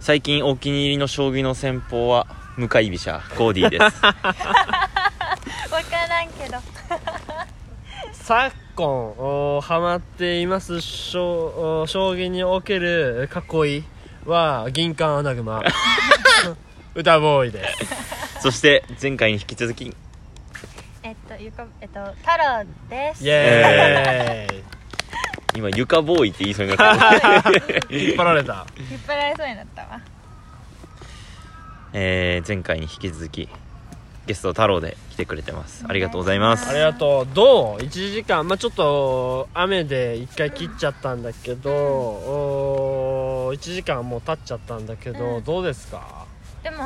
最近お気に入りの将棋の戦法は向かい飛車コーディーです。分からんけど。昨今おハマっています将お将棋における囲いは銀冠アナグマ歌ボーイです。そして前回に引き続き。えっとゆかえっと太郎です。イエーイ 今床ボーイって言いそうになってる引っ張られた。引っ張られそうになったわ。えー前回に引き続きゲスト太郎で来てくれてます。ありがとうございます。ありがとう。どう？1時間。まあちょっと雨で1回切っちゃったんだけど、お1時間もう経っちゃったんだけど、うん。どうですか、でも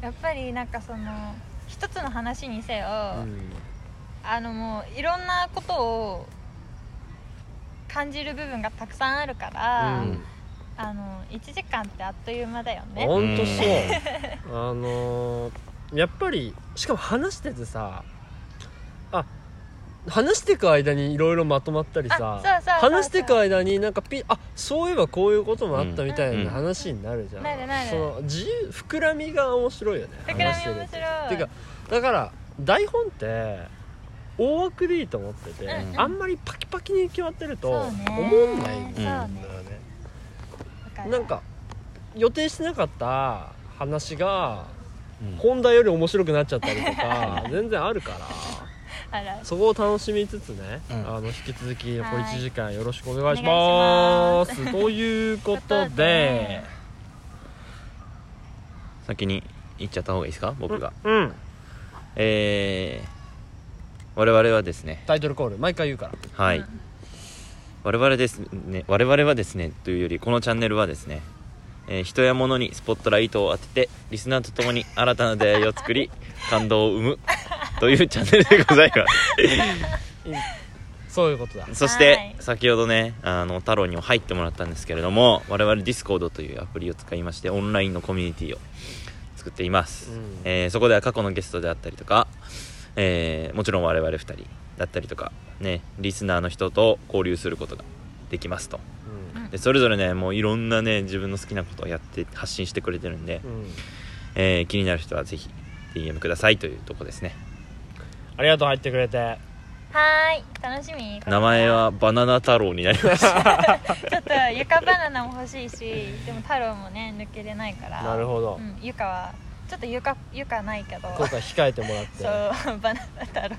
やっぱりなんかその一つの話にせよ、うん。あのもういろんなことを感じる部分がたくさんあるから、うん。あの1時間ってあっという間だよね。ほんとそう。あのーやっぱりしかも話しててさあ話してく間にいろいろまとまったりさ話してく間になんかピあそういえばこういうこともあったみたいうん。な話になるじゃん、なるなる。その自由膨らみが面白いよね膨らみ面白い。てかだから台本って大枠でいいと思ってて、うんあんまりパキパキに決まってるとそうね。思んないんだよそうね。ねわかる。なんか予定してなかった話がうん。本題より面白くなっちゃったりとか 全然あるからそこを楽しみつつね、うん。あの引き続き残りはい1時間よろしくお願いしお願い。しますということでで 先に言っちゃった方がいいですか？僕が、うん。えー、我々はですね。タイトルコール毎回言うから。はい、うん我々ですね我々はですねというよりこのチャンネルはですね、えー人や物にスポットライトを当ててリスナーと共に新たな出会いを作り 感動を生むというチャンネルでございます。そういうことだ。そして、はい。先ほどねあの太郎にも入ってもらったんですけれども我々 Discord というアプリを使いましてオンラインのコミュニティを作っています、うん。えーそこでは過去のゲストであったりとか、えーもちろん我々2人だったりとかねリスナーの人と交流することができますと。うん。でそれぞれねもういろんなね自分の好きなことをやって発信してくれてるんで、うん。えー気になる人はぜひ DM くださいというとこですね。ありがとう入ってくれて。はーい。楽しみ。名前はバナナ太郎になりました ちょっと床バナナも欲しいしでも太郎もね抜けれないから。なるほど。うん、床はちょっと床床ないけど。今回控えてもらって。そう バナナ太郎で。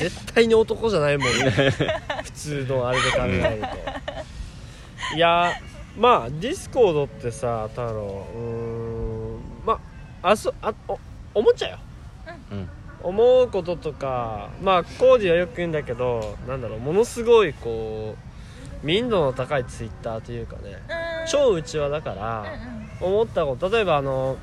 絶対に男じゃないもんね。普通のあれで考えると。いやまあディスコードってさ太郎。うーんまああそあお思っちゃうよ。うん。思うこととかまあコーディはよく言うんだけどなんだろうものすごいこう民度の高いツイッターというかね。うん。超うちわだから、うんうん思ったこと例えばあの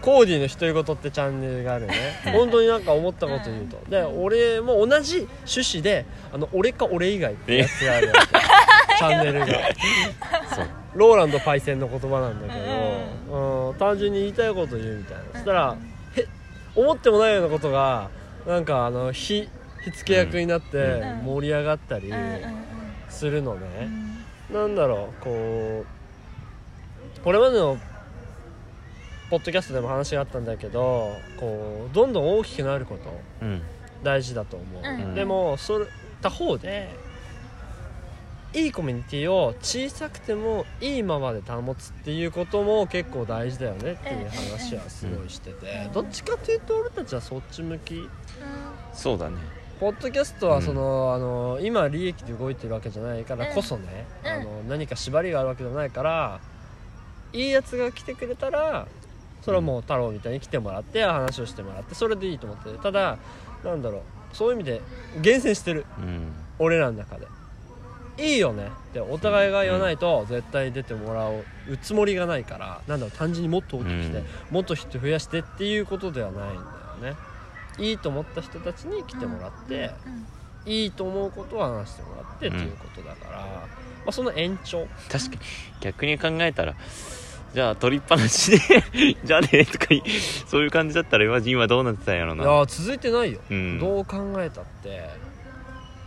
コーディの独り言ってチャンネルがあるね。本当になんか思ったこと言うと。で俺も同じ趣旨であの俺か俺以外ってやつがあるわけ。チャンネルが。そう。ローランドパイセンの言葉なんだけど、うん、単純に言いたいこと言うみたいな。そしたらへ思ってもないようなことがなんかあの火火付け役になってうん。盛り上がったりするのね、うん。なんだろうこうこれまでのポッドキャストでも話があったんだけどこうどんどん大きくなることうん。大事だと思う、うん。でもそれ他方でいいコミュニティを小さくてもいいままで保つっていうことも結構大事だよねっていう話はすごいしてて、うんどっちかというと俺たちはそっち向き？そうだね。ポッドキャストはその、あの今利益で動いてるわけじゃないからこそね、うん。あの何か縛りがあるわけじゃないからいいやつが来てくれたらそれはもう太郎みたいに来てもらって話をしてもらってそれでいいと思ってるただなんだろうそういう意味で厳選してる。うん。俺らの中で。いいよね。ってお互いが言わないと絶対出てもらうつもりがないからなんだろう単純にもっと大きくして、うん。もっと人増やしてっていうことではないんだよね。いいと思った人たちに来てもらって、うん。いいと思うことを話してもらってっていうことだから、まあ、その延長。確かに。逆に考えたらじゃあ取りっぱなしで じゃあねとかいそういう感じだったら今どうなってたんやろな。いやー続いてないよ、うん。どう考えたって。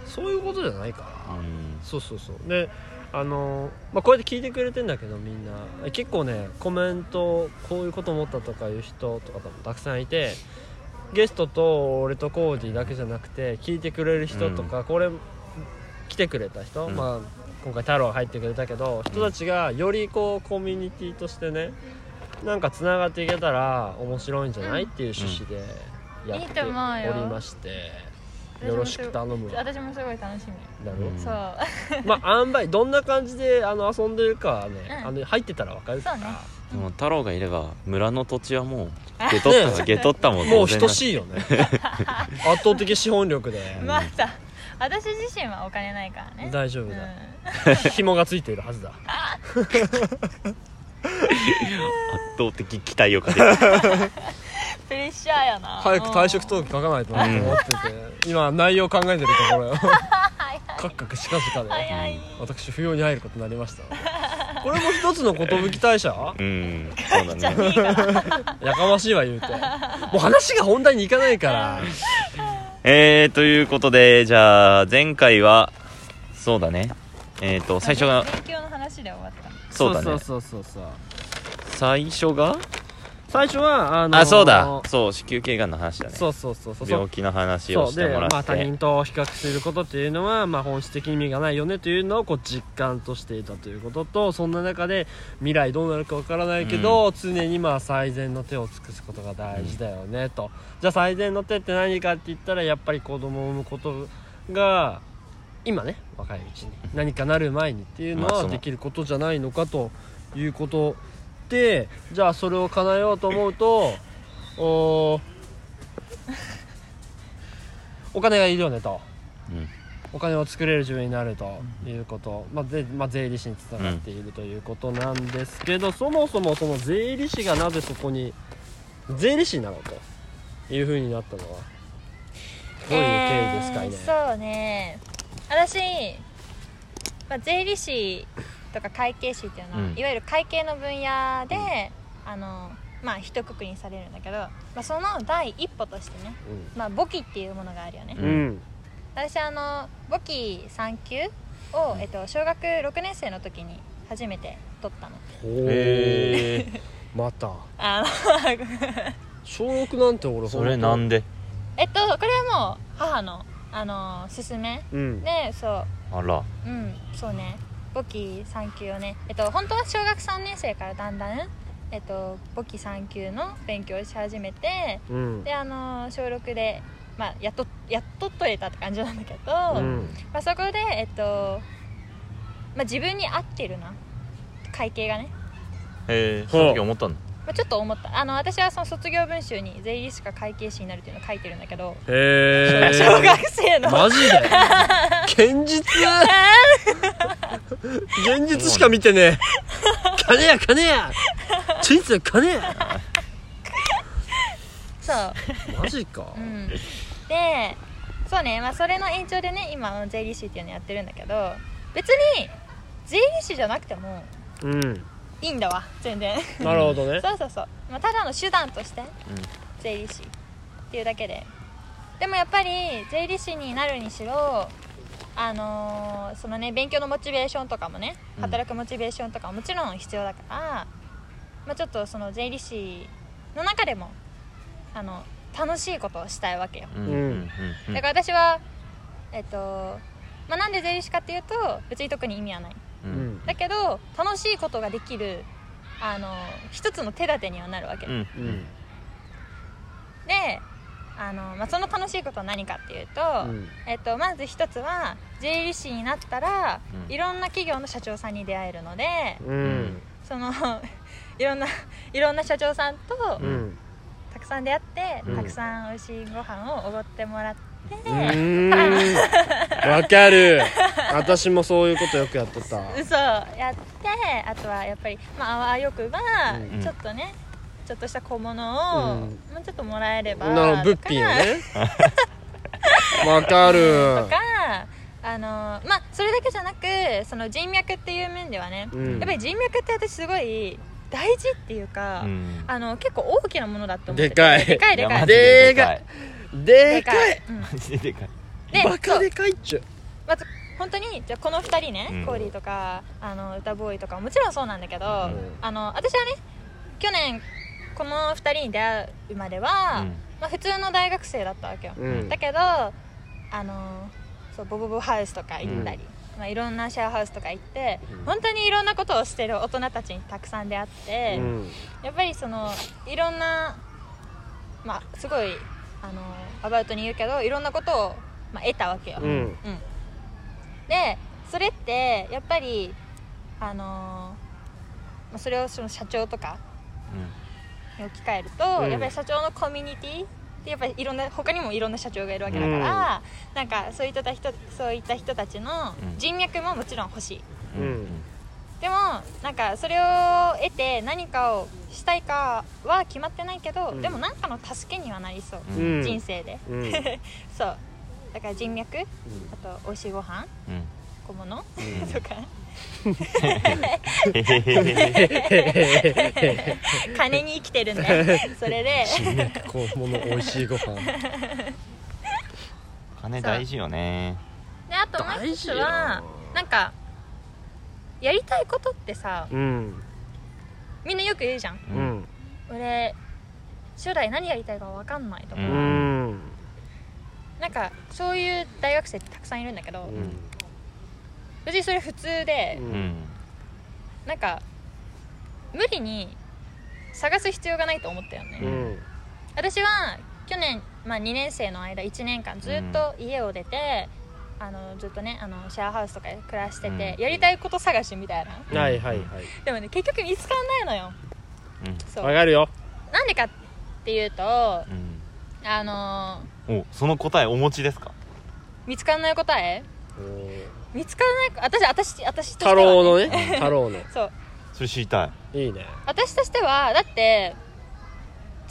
そういうことじゃないから、うん。そうそうそう。であの、まあ、こうやって聞いてくれてんだけどみんな。結構ねコメントこういうこと思ったとかいう人とかもたくさんいてゲストと俺とコーディだけじゃなくて聞いてくれる人とか、これ来てくれた人、うん。まあ、今回太郎入ってくれたけど人たちがよりこうコミュニティとしてねなんかつながっていけたら面白いんじゃない、っていう趣旨でやいいっておと思うよりましてよ。ろしく頼む私もすごい楽しみ。ろ、うん。そう。まあ塩梅どんな感じであの遊んでるかはね、うん。あの入ってたらわかるから。でも太郎がいれば村の土地はもう下取った ね。下取ったもんもう等いしいよね。圧倒的資本力で。まだ私自身はお金ないからね。大丈夫うん。だ、紐がついているはずだ。圧倒的期待をかけて。プレッシャーやな。早く退職届書かないとなと思ってて、今内容考えてるところよ。カクカクしかじかで。私不要に入ることになりました。これも一つの寿大社？うんそうだね。やかましいわ言うて。もう話が本題にいかないから えー、ということでじゃあ前回はそうだね。えっ、ー、と最初が勉強の話で終わった。そうだね。そうそうそうそう。最初が？最初はあのーあそうだ。そう子宮頸がんの話だね。そうそうそうそう。病気の話をしてもらって。でまあ、他人と比較することっていうのは、まあ、本質的に意味がないよねというのをこう実感としていたということとそんな中で未来どうなるかわからないけど、常にまあ最善の手を尽くすことが大事だよねと。じゃあ最善の手って何かって言ったらやっぱり子供を産むことが今ね若いうちに何かなる前にっていうのはできることじゃないのかということでじゃあそれを叶えようと思うとおーお金がいるよねと。うん。お金を作れる自分になるということ、まあでまあ、税理士につながっているということなんですけど、そもそもその税理士がなぜそこに税理士になろうというふうになったのはどういう経緯ですかいね、えーそうね。私、まあ、税理士とか会計士っていうのは、うん。いわゆる会計の分野で、あのまあ一括りにされるんだけど、まあ、その第一歩としてね、まあ、簿記っていうものがあるよね、うん、うん私あの簿記3級を、えっと、小学6年生の時に初めて取ったの。へえ また。あの 小6なんて俺それなんでで？えっとこれはもう母のあの勧めうん。でそう。あら。うんそうね簿記3級をねえっと本当は小学3年生からだんだんえっと簿記3級の勉強をし始めてうん。であの小6でまあやっとやっと取れたって感じなんだけど、うん。まあ、そこでえっと、まあ、自分に合ってるな会計がね、へえその時思ったんだまあ、ちょっと思った。あの私はその卒業文集に税理士か会計士になるっていうのを書いてるんだけど、へえ小学生の。マジで？現実 現実しか見てねえ。金や金や。チーズ金や。そう。マジか。うん、でそうね、まあ、それの延長でね今の税理士っていうのやってるんだけど別に税理士じゃなくてもうん。いいんだわ。全然。なるほどね。そうそうそう、まあ、ただの手段として税理士っていうだけで。でもやっぱり税理士になるにしろあのーそのね勉強のモチベーションとかもねうん。働くモチベーションとかももちろん必要だから、まあ、ちょっとその税理士の中でもあの楽しいことをしたいわけよ。うん。うん。うん。うん。だから私はえっと、まあ、なんで税理士かっていうと別に特に意味はない。うん。うんだけど楽しいことができるあの一つの手立てにはなるわけ、うん。うん。であの、まあ、その楽しいことは何かっていうと、うん。えっと、まず一つは税理士になったら、うん。いろんな企業の社長さんに出会えるのでうん。その いろんないろんな社長さんとうん。たくさん出会って、うん。たくさん美味しいご飯をおごってもらって、わかる。私もそういうことよくやってた。嘘やってあとはやっぱり、まあ、あわよくば、うん。ちょっとねちょっとした小物を、うん。もうちょっともらえればなるほど物とか品をね。わかる。とかあのまあそれだけじゃなくその人脈っていう面ではね、うん。やっぱり人脈って私すごい大事っていうか、うん。あの結構大きなものだと思ってて。でかい。でかいでかい。いやマジででかい。でかい。うん。マジででかい。でバカでかいっちゅまず本当にじゃあこの2人ね、うん。コーリーとかあの歌ボーイとかももちろんそうなんだけど、ん。あの私はね去年この2人に出会うまでは、うん。まあ、普通の大学生だったわけよ、うん。だけどあのそうボボボハウスとか行ったり、うん。まあ、いろんなシェアハウスとか行って、うん。本当にいろんなことをしてる大人たちにたくさん出会って、うん。やっぱりそのいろんなまあすごいあのアバウトに言うけどいろんなことを、まあ、得たわけよ、うん。うん。でそれってやっぱりあのーまあそれをその社長とかに置き換えると、うん。やっぱり社長のコミュニティってやっぱりいろんな他にもいろんな社長がいるわけだから、なんかそういった人そういった人たちのうん。人脈ももちろん欲しい。うん。うん。でもなんかそれを得て何かをしたいかは決まってないけど、うん。でも何かの助けにはなりそう、うん。うん人生で、うん。そう。だから人脈あと美味しいご飯うん。小物、ん。とか 金に生きてるんでそれで。新肉こうもの美味しいご飯金大事よね。であともう一つはなんかやりたいことってさうんみんなよく言うじゃん。ううん。ん俺将来何やりたいか分かんないとか、ううん。なんかそういう大学生ってたくさんいるんだけど、うん別にそれ普通で、ううん。んなんか無理に探す必要がないと思ったよね、うん。私は去年、まあ、2年生の間1年間ずっと家を出て、あのずっとねあのシェアハウスとかで暮らしてて、うん。やりたいこと探しみたいな。はいはいはい。でもね結局見つかんないのよ。うん。そう。わかるよ。なんでかっていうとうん。あのおその答えお持ちですか？見つかんない答え？うん見つからない私私私としては、太郎のね。太郎の。そう。それ知りたい。いいね私としてはだって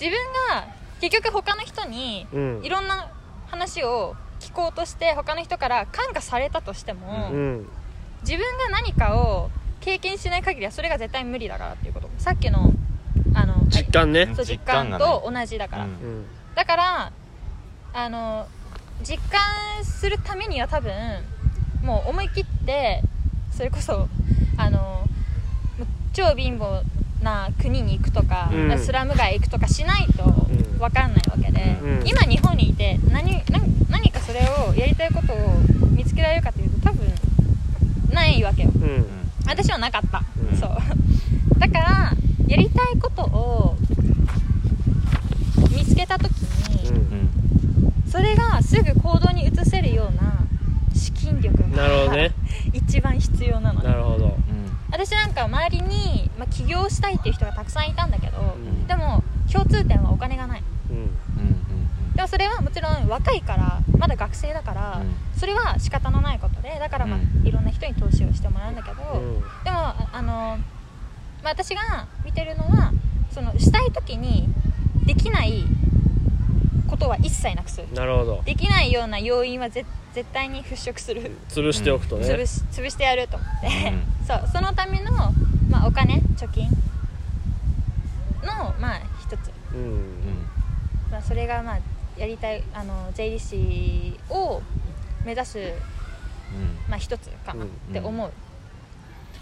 自分が結局他の人にうん。いろんな話を聞こうとして他の人から感化されたとしても、うん。自分が何かを経験しない限りはそれが絶対無理だからっていうことさっきのあの実感ね。そう実実感感がねと同じだから、うんうん。だからあの実感するためには多分もう思い切ってそれこそあの超貧乏な国に行くとか、うん。スラム街行くとかしないとん。分かんないわけで、うん。今日本にいて何何何かそれをやりたいことを見つけられるかというと多分ないわけよ。うん。私はなかった、うん。そう。だからやりたいことを見つけた時に、それがすぐ行動に移せるような資金力なるほどがね。一番必要なのなるほど。うん。私なんか周りに、まあ、起業したいっていう人がたくさんいたんだけど、ん。でも共通点はお金がない。うん。うんでもそれはもちろん若いからまだ学生だから、それは仕方のないことでだからまあ、うん。いろんな人に投資をしてもらうんだけど、うん。でもああの、まあ、私が見てるのはそのしたい時にできないことは一切なくすなるほど。できないような要因はぜ絶対に払拭する、潰しておくとね。潰し潰してやると思って、う そうそのための、まあ、お金貯金のまあ一つ、うん。うんまあ、それがまあやりたいあの税理士を目指す、うん。まあ、一つかなって思う、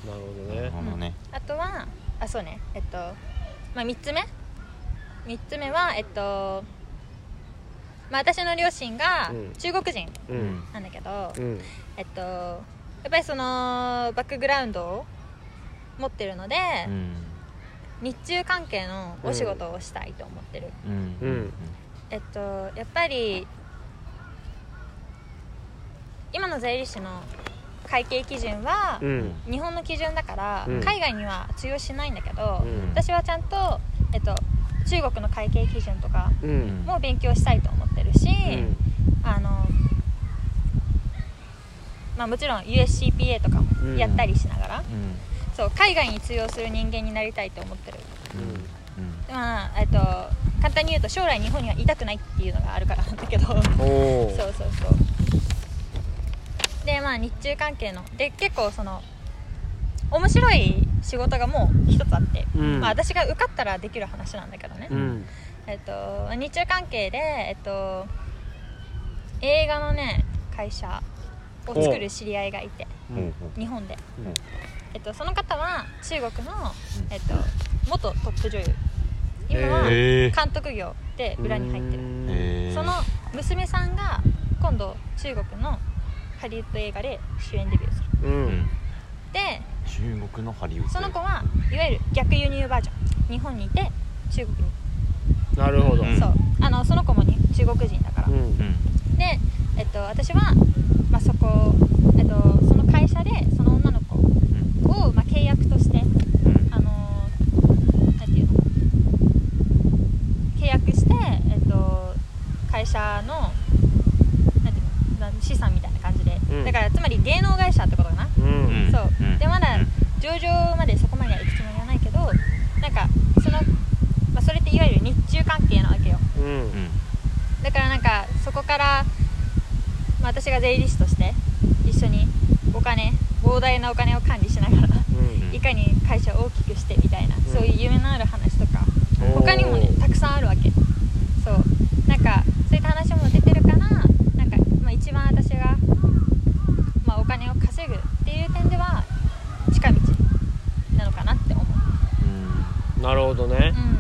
なるほどなるねほどね。あとはあそうね。えっと、まあ、3つ目。3つ目はえっとまあ私の両親がうん。中国人ううん。んなんだけど、うん。えっとやっぱりそのバックグラウンドを持ってるので、うん。日中関係のお仕事をしたいと思ってる、うん。うん。えっとやっぱり今の税理士の会計基準はうん。日本の基準だから、うん。海外には通用しないんだけど、うん。私はちゃんと、えっと、中国の会計基準とかうん。も勉強したいと思ってるし、うん。あのまあ、もちろん USCPA とかもやったりしながら、うん。そう海外に通用する人間になりたいと思ってる。うん。でまあえっと簡単に言うと将来日本にはいたくないっていうのがあるからなんだけど。そうそうそう。でまあ日中関係ので結構その面白い仕事がもう一つあって、うん。まあ、私が受かったらできる話なんだけどね、うん。えっと日中関係でえっと映画のね会社を作る知り合いがいてう。ん日本で、うん。えっと、その方は中国の、えっと、元トップ女優。今は監督業で裏に入ってる、へえその娘さんが今度中国のハリウッド映画で主演デビューする。ううんん。で中国のハリウッド。その子はいわゆる逆輸入バージョン。日本にいて中国に、なるほど。うん。そう。あのその子もに中国人だから、うん。うんで、えっと、私は、まあ、そこ、えっと、その会社でその女の子を、まあ、契約としてうんあのーなんていうの契約して、えっと、会社のなんていうのなん資産みたいな感じで、うんだからつまり芸能会社ってことかな、うんうんそう、うんでまだうん上場までそこまでは行くつもりはないけどなんかその、まあ、それっていわゆる日中関係なわけようんうんだからなんかそこから、まあ、私が税理士として一緒にお金膨大なお金を管理しながらうん。いかに会社を大きくしてみたいな、そういう夢のある話とか他にもねたくさんあるわけ。そう。なんかそういった話も出てるからなんか、まあ、一番私が、まあ、お金を稼ぐっていう点では近道なのかなって思う。なるほどね。うん。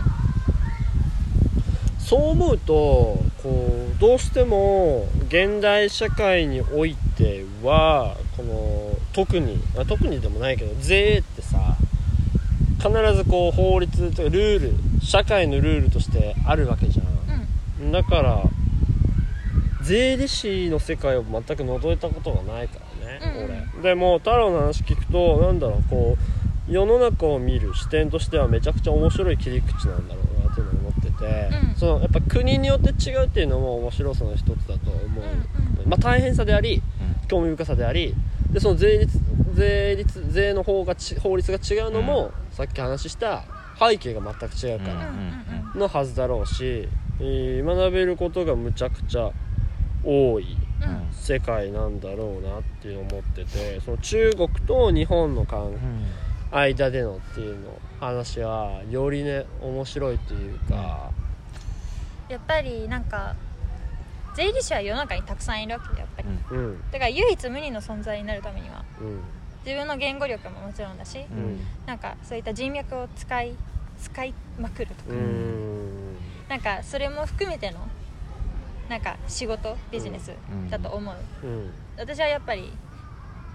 そう思うとこうどうしても現代社会においてはこの特にあ特にでもないけど税ってさ必ずこう法律とかルール社会のルールとしてあるわけじゃうん。んだから税理士の世界を全く覗いたことがないからね、うんうん。俺。でも太郎の話聞くとなんだろうこう世の中を見る視点としてはめちゃくちゃ面白い切り口なんだろそのやっぱ国によって違うっていうのも面白さの一つだと思う、うんまあ、大変さであり興味深さでありでその税率税率税の方がち法律が違うのも、さっき話した背景が全く違うかうんうんらうん。のはずだろうし、えー学べることがむちゃくちゃ多いうん。うん世界なんだろうなっていう思っててその中国と日本の関間でのっていうの話はよりね面白いっていうか、やっぱりなんか税理士は世の中にたくさんいるわけでやっぱり。うん。うん。だから唯一無二の存在になるためにはうん。自分の言語力ももちろんだし、うん。なんかそういった人脈を使い使いまくるとか、うん。なんかそれも含めてのなんか仕事ビジネスうん。だと思う、うん。私はやっぱり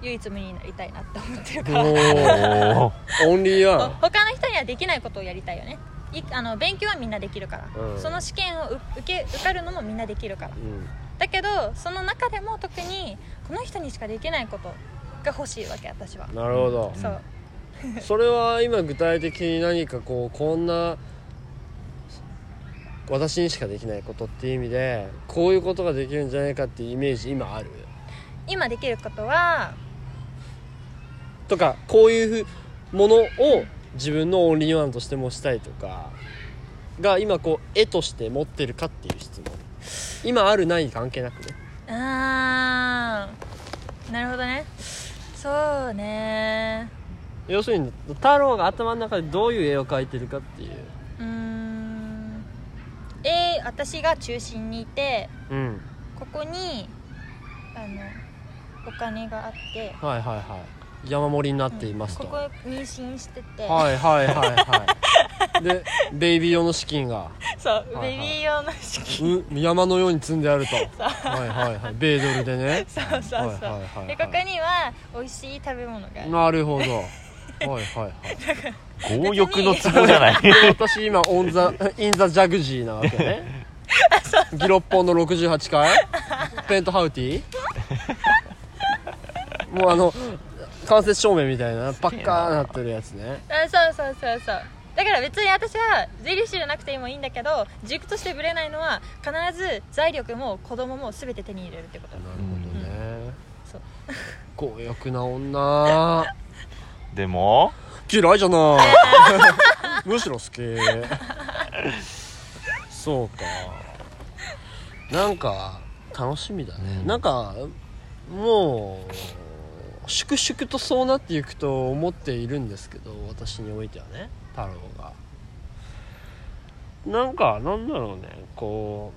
唯一無二になりたいなって思ってるから。おー。オンリーワン他の人にはできないことをやりたいよねいあの勉強はみんなできるから、うん。その試験をう受け受かるのもみんなできるから。うん。だけどその中でも特にこの人にしかできないことが欲しいわけ私は、なるほど、そう。それは今具体的に何かこうこんな私にしかできないことっていう意味でこういうことができるんじゃないかっていうイメージ今ある？今できることはとかこういうふものを自分のオンリーワンとしてもしたいとかが今こう絵として持ってるかっていう質問。今あるない関係なくね。あーなるほどね。そうね。要するに太郎が頭の中でどういう絵を描いてるかっていう。うーん。えー私が中心にいてうん。ここにあのお金があってはいはいはい山盛りになっていますと、ここ妊娠してて、はいはいはいはい。で ベイビー用の資金が。そう、はいはい。ベビー用の資金。う山のように積んであると。はいはいはい。米ドルでね。そうそうそう、はいはいはいはい。でここには美味しい食べ物がある。なるほど。はいはいはい。強欲のツボじゃない。で 私今 on the in the jacuzzi なわけね。ギロッポンの68階ペントハウティもうあの間接照明みたいなパッカーなってるやつね。あそうそうそうそう。だから別に私は税理士じゃなくてもいいんだけど軸としてぶれないのは必ず財力も子供も全て手に入れるってこと。なるほどね。そう。強欲な女。でも？嫌いじゃない。むしろ好き。そうか。なんか楽しみだね、うん。なんかもう粛々とそうなっていくと思っているんですけど私においてはね太郎が。なんかなんだろうねこ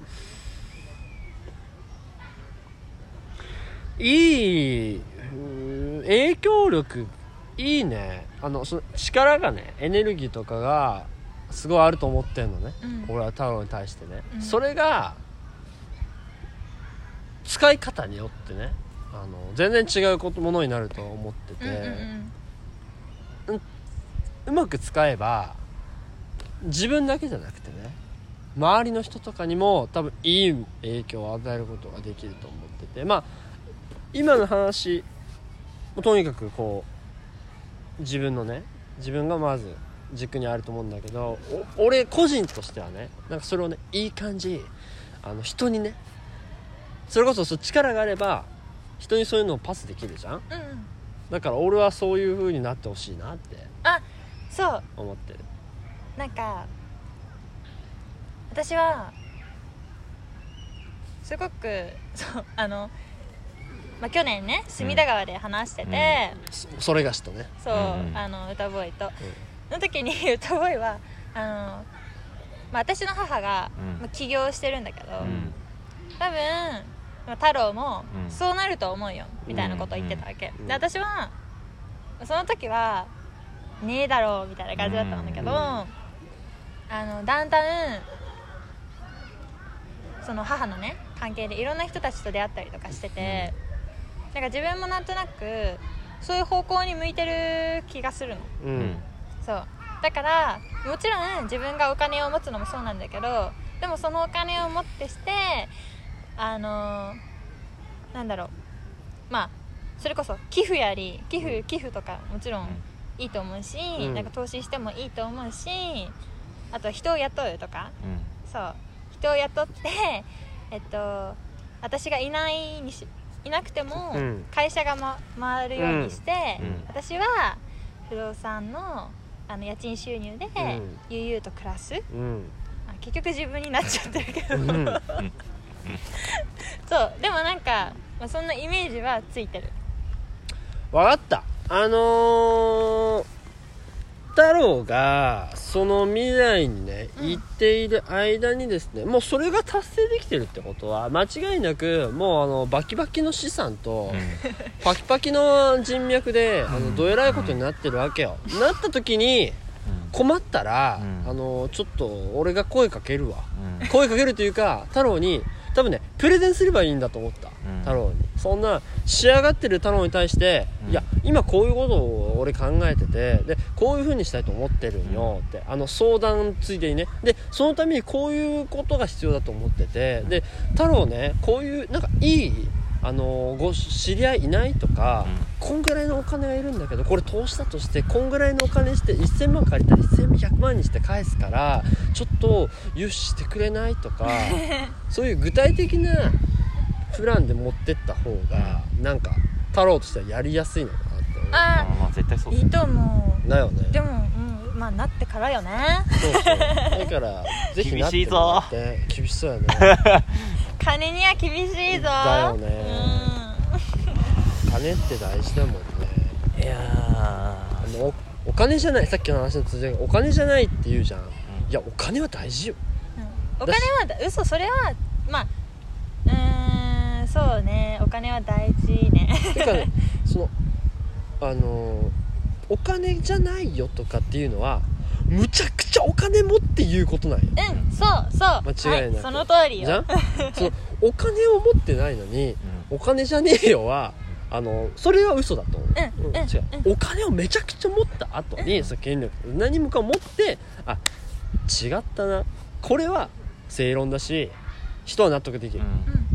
いいうん影響力いいね。あのその力がねエネルギーとかがすごいあると思ってんのね、うん。俺は太郎に対してね、うん。それが使い方によってねあの全然違うことものになると思ってて、うんうんうまく使えば自分だけじゃなくてね周りの人とかにも多分いい影響を与えることができると思っててまあ今の話とにかくこう自分のね自分がまず軸にあると思うんだけどお俺個人としてはねなんかそれをねいい感じあの人にねそれこそそう力があれば人にそういうのをパスできるじゃん？うんうん。うんだから俺はそういう風になってほしいなってあそう。思ってる。なんか私はすごくそうあの、まあ、去年ね隅田川で話してて、そそれがしとね。そう、うんうん。あの歌ボーイと、の時に 歌ボーイはあの、まあ、私の母が、うん。まあ、起業してるんだけど、うん。多分、まあ、太郎もうん。そうなると思うよ、みたいなことを言ってたわけ、うんで私はその時はねえだろうみたいな感じだったんだけど、うんあのだんだんその母のね関係でいろんな人たちと出会ったりとかしてて、なんか自分もなんとなくそういう方向に向いてる気がするの。ううん。んそう。だからもちろん自分がお金を持つのもそうなんだけどでもそのお金をもってしてあのなんだろう。まあそれこそ寄付やり寄付寄付とかもちろんいいと思うし、うん。なんか投資してもいいと思うしあと人を雇うとか。そう。人を雇ってえっと私がいないにしいなくてもうん。会社が、ま、回るようにして、うん。私は不動産のあの家賃収入でうん。悠々と暮らす、結局自分になっちゃってるけど、うん そうでもなんか、まあ、そんなイメージはついてる。分かった。あのー、太郎がその未来にねうん。行っている間にですね、もうそれが達成できてるってことは間違いなくもうあのバキバキの資産と、パキパキの人脈であのどえらいことになってるわけよ、なった時に困ったら、うん。あのちょっと俺が声かけるわ。うん。声かけるというか太郎に多分ねプレゼンすればいいんだと思った、うん。太郎に。そんな仕上がってる太郎に対して、うん。いや今こういうことを俺考えててでこういう風にしたいと思ってるんよって、あの相談ついでにね。でそのためにこういうことが必要だと思っててで太郎ねこういうなんかいいあのご知り合いいないとか、こんぐらいのお金がいるんだけどこれ投資だとしてこんぐらいのお金して1000万借りたら1100万にして返すからちょっと融資してくれないとか そういう具体的なプランで持ってった方がなんか太郎としてはやりやすいのかなって思う。ああまあ絶対そういいと思う。だよね。でも、うん、まあなってからよね。そうそう。だから ぜひなってもらって厳しそうやね。金には厳しいぞ。だよね。う金って大事だもんね。いやあのおお金じゃないさっきの話の続きでお金じゃないって言うじゃん。いやお金は大事よ。んうん。お金はだ嘘それはまあうーんそうね。お金は大事ね。てかね そのあのお金じゃないよとかっていうのはむちゃくちゃお金持って言うことなんよ。うんそうそう。間違いなく。はい、その通りよ。じゃん？その お金を持ってないのにお金じゃねえよはあのそれは嘘だと思う、うんうん違う、お金をめちゃくちゃ持った後に、その権力何もか持ってあ違ったな。これは正論だし人は納得できる、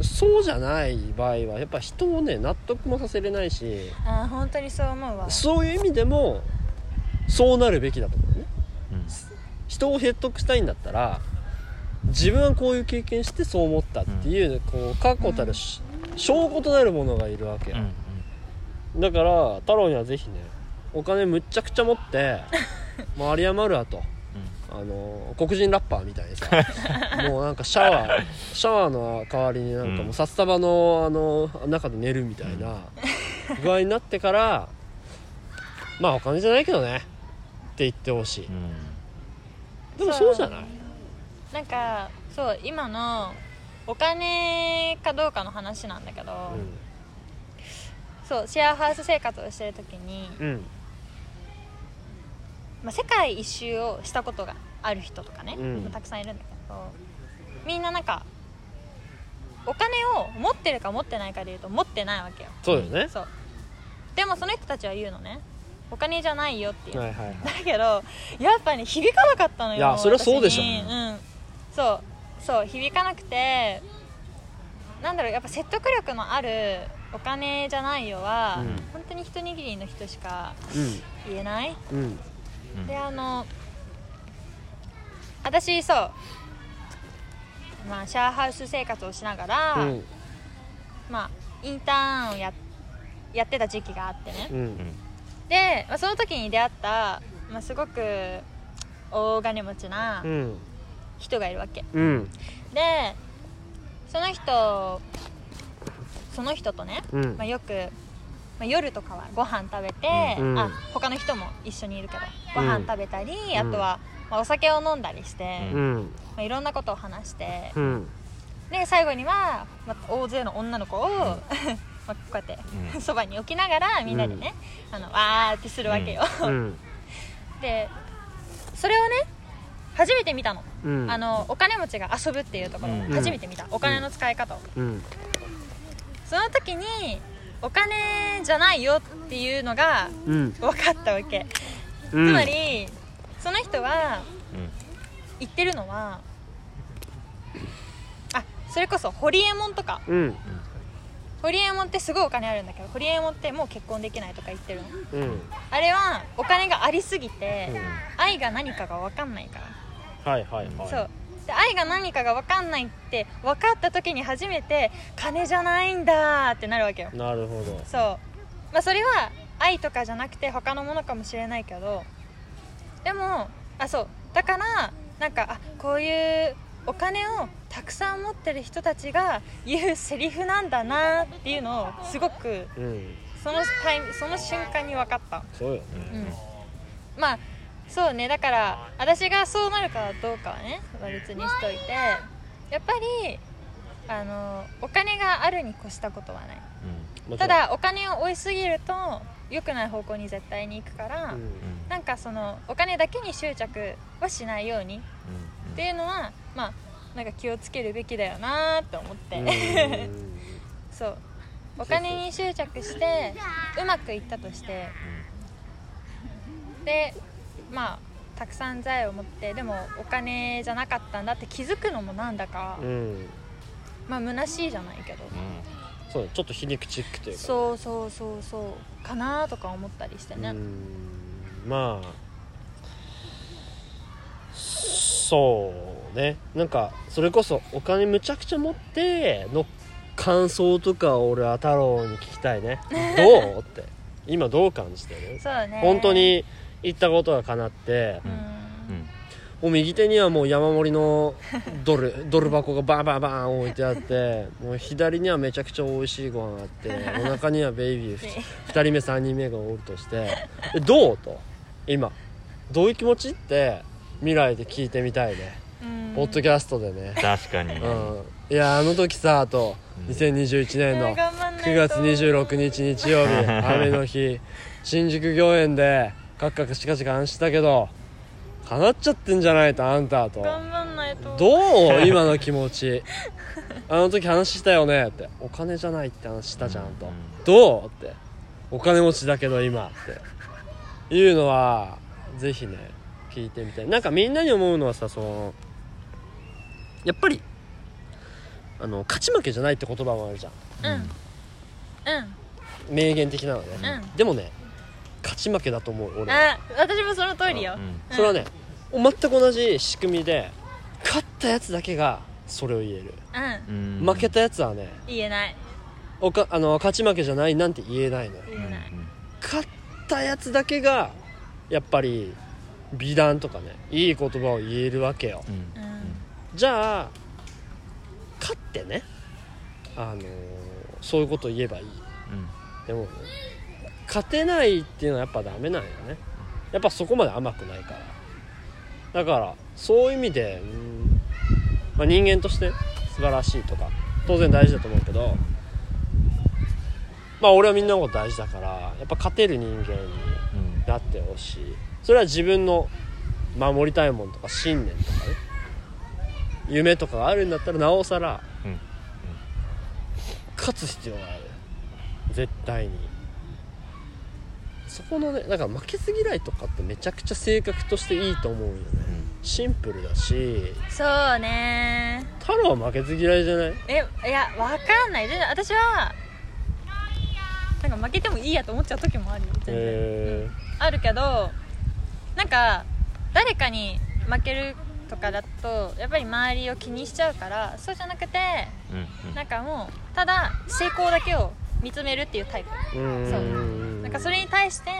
そうじゃない場合はやっぱ人をね納得もさせれないしあー本当にそう思うわ。そういう意味でもそうなるべきだと思うね。人を説得したいんだったら自分はこういう経験してそう思ったっていう、こう確固たるし、証拠となるものがいるわけよ、だから太郎にはぜひねお金むっちゃくちゃ持って 周り余るわと。あの黒人ラッパーみたいにさ もうなんかシャワーシャワーの代わりになんかもう札束のあの中で寝るみたいな具合になってからまあお金じゃないけどねって言ってほしい。でもそうじゃない？なんかそう今のお金かどうかの話なんだけど、そうシェアハウス生活をしてる時に、うん。まあ、世界一周をしたことがある人とかね、たくさんいるんだけどみんななんかお金を持ってるか持ってないかでいうと持ってないわけよ。そうだよね。そう。でもその人たちは言うのね。お金じゃないよっていう、はいはいはい。だけどやっぱり響かなかったのよいやそりゃそうでしょ。私に。うん。そうそう響かなくてなんだろうやっぱ説得力のあるお金じゃないよは、うん。本当に一握りの人しかうん。言えない。うん。うん。であの私そうまあシェアハウス生活をしながら、うん。まあインターンをややってた時期があってね。うん。で、まあ、その時に出会った、まあ、すごく大金持ちなうん人がいるわけ。うん。でその人その人とね、うん。まあ、よく、まあ、夜とかはご飯食べて、うんあ他の人も一緒にいるけどごうん。飯食べたり、ん。あとは、まあ、お酒を飲んだりして、まあ、いろんなことを話してうん。で最後には、まあ、大勢の女の子を、まあこうやってうん。そばに置きながらみんなでね、あのわーってするわけよ、うん。でそれをね初めて見たの,、うんあのお金持ちが遊ぶっていうところ初めて見た、お金の使い方を。うん。その時にお金じゃないよっていうのがうん。分かったわけ、うん。つまりその人はうん。言ってるのはあそれこそホリエモンとか。うん。ホリエモンってすごいお金あるんだけどホリエモンってもう結婚できないとか言ってるの。うん。あれはお金がありすぎて、うん。愛が何かが分かんないからはいはいはい。そう。で愛が何かが分かんないって分かった時に初めて金じゃないんだってなるわけよ。なるほど。そう。まあそれは愛とかじゃなくて他のものかもしれないけど。でもあそう。だからなんかあこういうお金をたくさん持ってる人たちが言うセリフなんだなっていうのをすごくうん。そのタイミその瞬間に分かった。そうよね。うん。まあそうねだから私がそうなるかどうかはねまあ別にしといてやっぱりあのお金があるに越したことはない。もちろん。ただお金を追いすぎると良くない方向に絶対に行くから、うん。なんかそのお金だけに執着はしないようにっていうのはまあなんか気をつけるべきだよなって思って、そう。お金に執着してうまくいったとしてでまあたくさん財を持ってでもお金じゃなかったんだって気づくのもなんだか、うん。まあ虚しいじゃないけど、そうちょっと皮肉チックというかそうそうそうそうかなとか思ったりしてね、うん。まあそうね。なんかそれこそお金むちゃくちゃ持っての感想とかを俺は太郎に聞きたいね。どうって。今どう感じてる？そうだね。本当に言ったことが叶ってもう右手にはもう山盛りのドル ドル箱がバンバンバン置いてあってもう左にはめちゃくちゃ美味しいご飯があってお腹にはベイビー 2, 人目3人目がおるとしてえどうと？今。どういう気持ち？って未来で聞いてみたいね、うん。ポッドキャストでね。確かにうん。いやあの時さあとうん。2021年のね頑張んないと。9月26日日曜日 雨の日新宿御苑でカッカカシカシカしたけど叶っちゃってんじゃないとあんたと。頑張んないと。どう？今の気持ち。あの時話したよね？って。お金じゃないって話したじゃんと。うんどう？って。お金持ちだけど今。って。いうのはぜひね聞いてみたいなんかみんなに思うのはさそのやっぱりあの勝ち負けじゃないって言葉もあるじゃん。うん。うん。名言的なのね、うん。でもね勝ち負けだと思う俺は。あ私もその通りよ、うん。それはね全く同じ仕組みで勝ったやつだけがそれを言える。うん。うん。負けたやつはね言えない。おかあの勝ち負けじゃないなんて言えないの。よ言えない。勝ったやつだけがやっぱり美談とかねいい言葉を言えるわけよ。うん。うん。じゃあ勝ってねあのーそういうことを言えばいい。うん。でもね勝てないっていうのはやっぱダメなんよね。やっぱそこまで甘くないから。だからそういう意味で、うんまあ、人間として素晴らしいとか当然大事だと思うけどまあ俺はみんなのこと大事だからやっぱ勝てる人間にうんなってほしい。それは自分の守りたいものとか信念とかね。夢とかがあるんだったらなおさらうん。勝つ必要がある。絶対にそこのねだから負けず嫌いとかってめちゃくちゃ性格としていいと思うよね。シンプルだし。そうね。太郎は負けず嫌いじゃない？えいやわかんない。全然私はなんか負けてもいいやと思っちゃう時もあるよ全然、へあるけどなんか誰かに負けるとかだとやっぱり周りを気にしちゃうからそうじゃなくてうんうん。なんかもうただ成功だけを見つめるっていうタイプ。そう。なんかそれに対して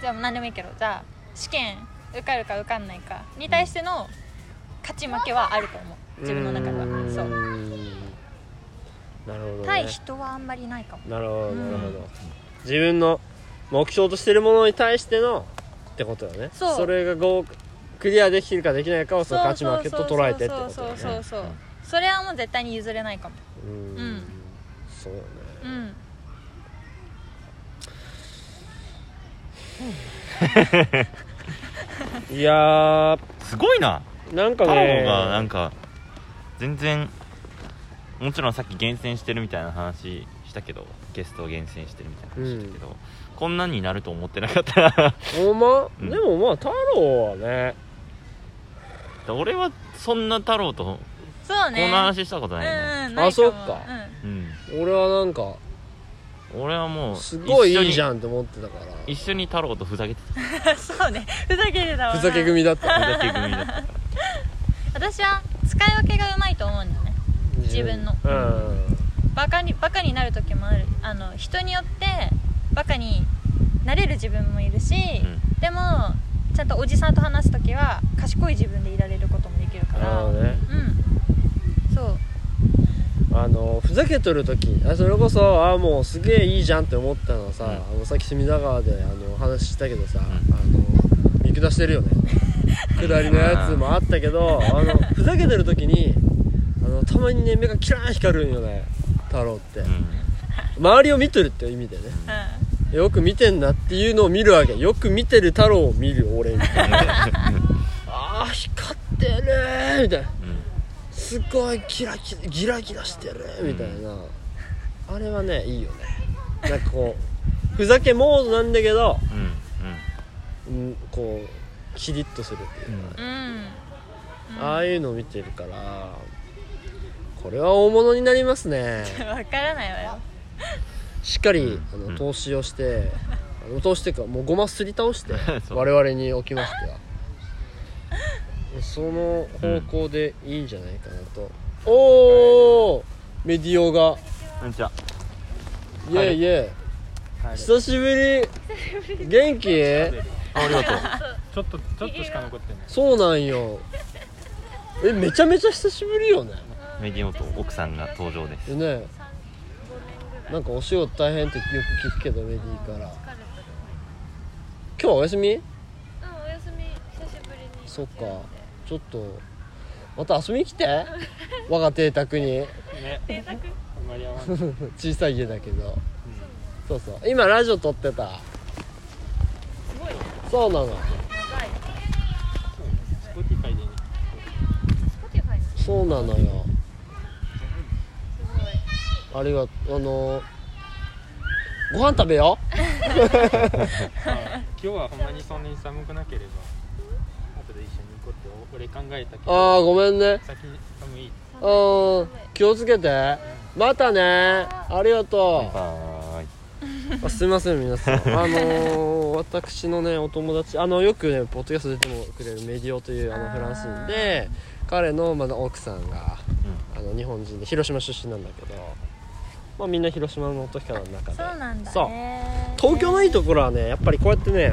じゃあ何でもいいけどじゃあ試験受かるか受かんないかに対しての勝ち負けはあると思う。自分の中では。そう。なるほど、ね、対人はあんまりないかも。なるほどうん。なるほど、自分の目標としてるものに対してのってことよね。そう。れが合クリアできるかできないかをその勝ち負けと捉えてってことそうよねそうそうそうそれはもう絶対に譲れないかも。うん。うん。そうよねうん。いやー。すごいな。なんか太郎ねがなんか全然もちろんさっき厳選してるみたいな話したけどゲストを厳選してるみたいな話したけど、こんなんになると思ってなかったおま、うん。でもまあ太郎はね。俺はそんな太郎とそうね。こんな話したことないよね、うんうんないあそっか。うん。俺はなんか俺はもうすごいいいじんゃんって思ってたから。一緒に太郎とふざけてうん そうね。ふざけてたわな。ふざけ組だった。たふざけ組だった私は使い分けがうまいと思うんだよね自分の。うん。バカにバカになる時もある。あの人によってバカになれる自分もいるし、うん。でもちゃんとおじさんと話す時は賢い自分でいられることもできるから。なるほどね。うんあのふざけとる時あそれこそあもうすげえいいじゃんって思ったのはさ、うん。あのさっき隅田川であの話したけどさ、ん。あの見下してるよね。下りのやつもあったけどあのふざけてる時にあのたまにね目がキラーン光るんよね太郎って、うん。周りを見とるって意味でね。うよく見てんなっていうのを見るわけ。よく見てる太郎を見る俺みたいな。あー光ってるーみたいなすごいキラキラギラギラしてるみたいな、あれはねいいよね。なんかこうふざけモードなんだけど、うんうん。うん、こうキリッとするっていうか、ん。うん。ああいうのを見てるからこれは大物になりますね。わからないわよ。しっかりあうん。の投資をして、あの投資っていうかもうごますり倒して 我々におきましてはその方向でいいんじゃないかなと、おおメディオが。こんにちはイエイイエイ。久しぶり。元気？ありがとう。ちょっとちょっとしか残ってない。そうなんよ。えめちゃめちゃ久しぶりよね。メディオと奥さんが登場です。でねなんかお仕事大変ってよく聞くけどメディから。今日はお休み？うんお休み。久しぶりに。そっかちょっとまた遊びに来て？我が邸宅に。ねあんまり合わない小さい家だけど、そうそう。今ラジオ撮ってた。すごいね。そうなの。そうなのよ。ありがとうあのご飯食べよ あ今日はほんまにそんなに寒くなければ後で一緒に行こうって俺考えたけあど。あごめんね。先寒いうん気をつけて。またね。ありがとう。バイあすいません皆さん。あのー、私のねお友達あのよくねポッドキャスト出てもくれるメディオというあのフランス人で彼のまだ奥さんがあの日本人で広島出身なんだけどまあみんな広島の時からの中で。そうなんだね。東京のいいところはねやっぱりこうやってね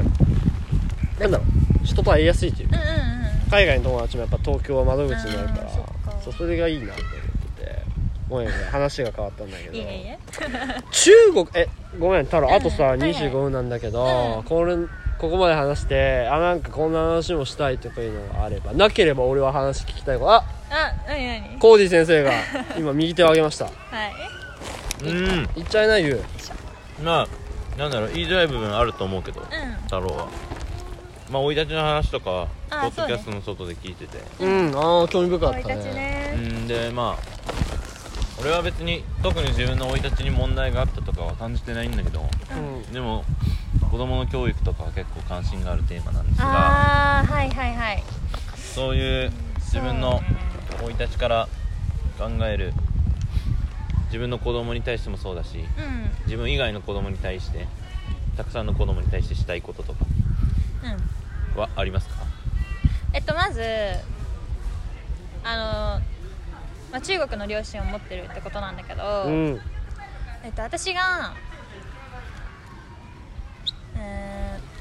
なんだろう。人と会いやすいというか。うんうんうん海外の友達もやっぱ東京は窓口になるからうんそっか。そうそれがいいなと思っててごめん話が変わったんだけど。いえいえ。中国えごめん太郎あとさはいはい。25分なんだけど、うん。これここまで話してあなんかこんな話もしたいとかいうのがあればなければ俺は話聞きたいことああ何何？コーディ先生が 今右手を上げました。はい。うん。言っちゃいなゆう。まあなんだろう言いづらい部分あると思うけどう太郎はまあ生い立ちの話とかはポあッドキャストの外で聞いてて。うん。ああ興味深かったね。ね。うん。でまあ俺は別に特に自分の生い立ちに問題があったとかは感じてないんだけどうん。でも子供の教育とかは結構関心があるテーマなんですがああはいはいはい。そういう自分の生い立ちから考える自分の子供に対してもそうだしうん。自分以外の子供に対してたくさんの子供に対してしたいこととか。うんはありますか？えっとまずあの、まあ、中国の両親を持ってるってことなんだけど、うん。えっと、私が、えー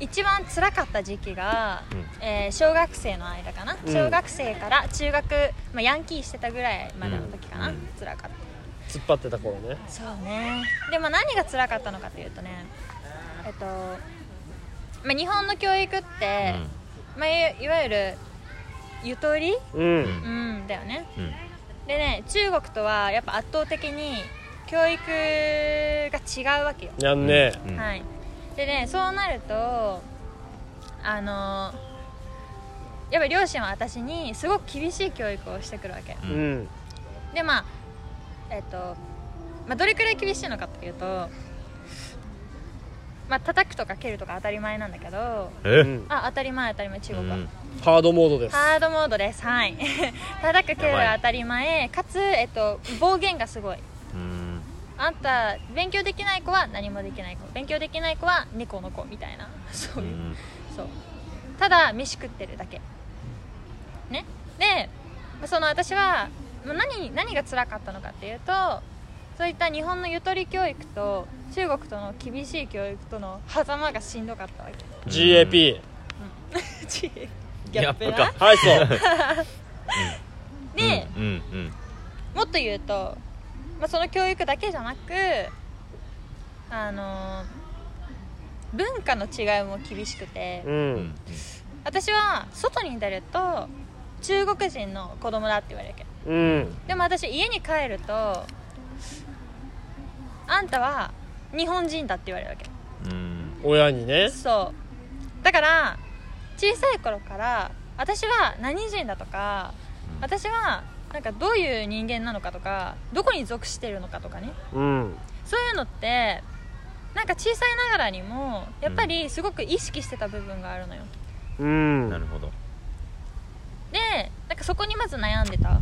一番辛かった時期が、うん。えー小学生の間かな、うん。小学生から中学、まあ、ヤンキーしてたぐらいまでの時かな、うん。辛かった。突っ張ってた頃ね。そうね。でも何が辛かったのかというとねえっと、まあ、日本の教育って、まあ、いいわゆるゆとり？うん。うんだよね。うん。うんでね中国とはやっぱ圧倒的に教育が違うわけよ、やんね。うん。はい。でねそうなるとあのやっぱ両親は私にすごく厳しい教育をしてくるわけ。ううんん。でまあえっと、まあ、どれくらい厳しいのかっていうとまあ叩くとか蹴るとか当たり前なんだけどあ当たり前当たり前中国は、うん。ハードモードです。ハードモードです。はい。叩く蹴るは当たり前かつ、えっと、暴言がすごい。うん。あんた勉強できない子は何もできない子。勉強できない子は猫の子みたいな。そうういう、ん。そう。ただ飯食ってるだけ。ね？でその私は何何が辛かったのかっていうとそういった日本のゆとり教育と中国との厳しい教育との狭間がしんどかったわけ。GAP ギャップなギャップはいそう。で、うんうんもっと言うと、まあ、その教育だけじゃなくあの文化の違いも厳しくて、ううんん。私は外に出ると中国人の子供だって言われるわけ。うん。でも私家に帰るとあんたは日本人だって言われるわけ。うん。親にね。そう。だから小さい頃から私は何人だとか私はなんかどういう人間なのかとかどこに属してるのかとかね。うん。そういうのってなんか小さいながらにもやっぱりすごく意識してた部分があるのよ。うん。なるほど。でなんかそこにまず悩んでた。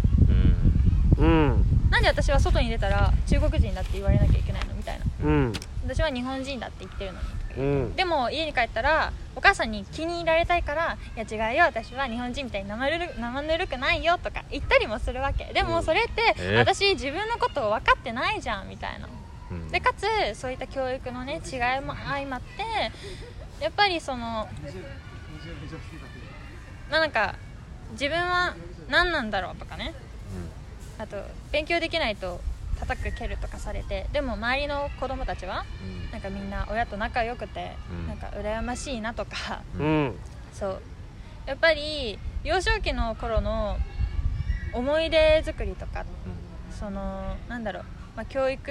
うん。うんなんで私は外に出たら中国人だって言われなきゃいけないの？みたいな。うん。私は日本人だって言ってるのに。うん。でも家に帰ったらお母さんに気に入られたいから「いや違うよ私は日本人みたいに生ぬる生ぬるくないよ」とか言ったりもするわけ。でもそれって、えー。私自分のことを分かってないじゃんみたいな。うん。でかつそういった教育のね違いも相まってやっぱりそのまあなんか自分は何なんだろうとかねあと勉強できないと叩く蹴るとかされてでも周りの子供たちはうん。なんかみんな親と仲良くて、うん。なんか羨ましいなとかうん。そう。やっぱり幼少期の頃の思い出作りとかそのなんだろう、まあ、教育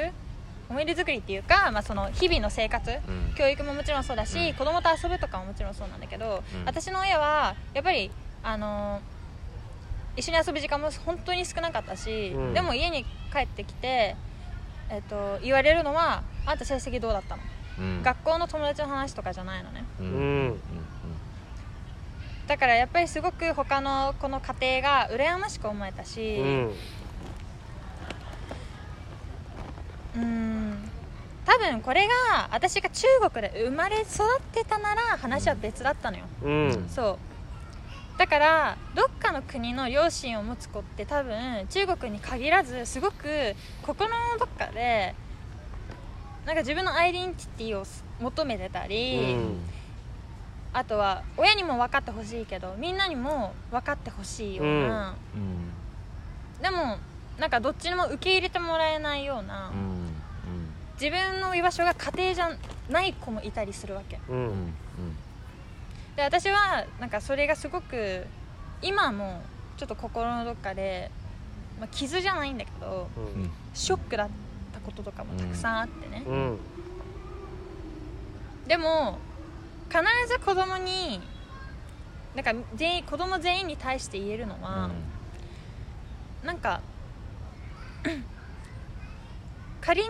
思い出作りっていうか、まあ、その日々の生活うん。教育ももちろんそうだし、うん。子供と遊ぶとかももちろんそうなんだけど、うん。私の親はやっぱりあの一緒に遊ぶ時間も本当に少なかったし、うん。でも家に帰ってきて、えっと、言われるのは「あんた成績どうだったの?うん。学校の友達の話とかじゃないのね。ううん。ん。だからやっぱりすごく他のこの家庭が羨ましく思えたしうん。うーん多分これが私が中国で生まれ育ってたなら話は別だったのよ、うん。そうだからどっかの国の両親を持つ子って多分中国に限らずすごく心のどっかでなんか自分のアイデンティティを求めてたり、うんあとは親にも分かってほしいけどみんなにも分かってほしいような、うんでもなんかどっちにも受け入れてもらえないような、うん自分の居場所が家庭じゃない子もいたりするわけ。ううんんで私はなんかそれがすごく今もちょっと心のどっかで、まあ、傷じゃないんだけどうん。ショックだったこととかもたくさんあってね、うん。でも必ず子供になんか全員子供全員に対して言えるのは、なんか 仮に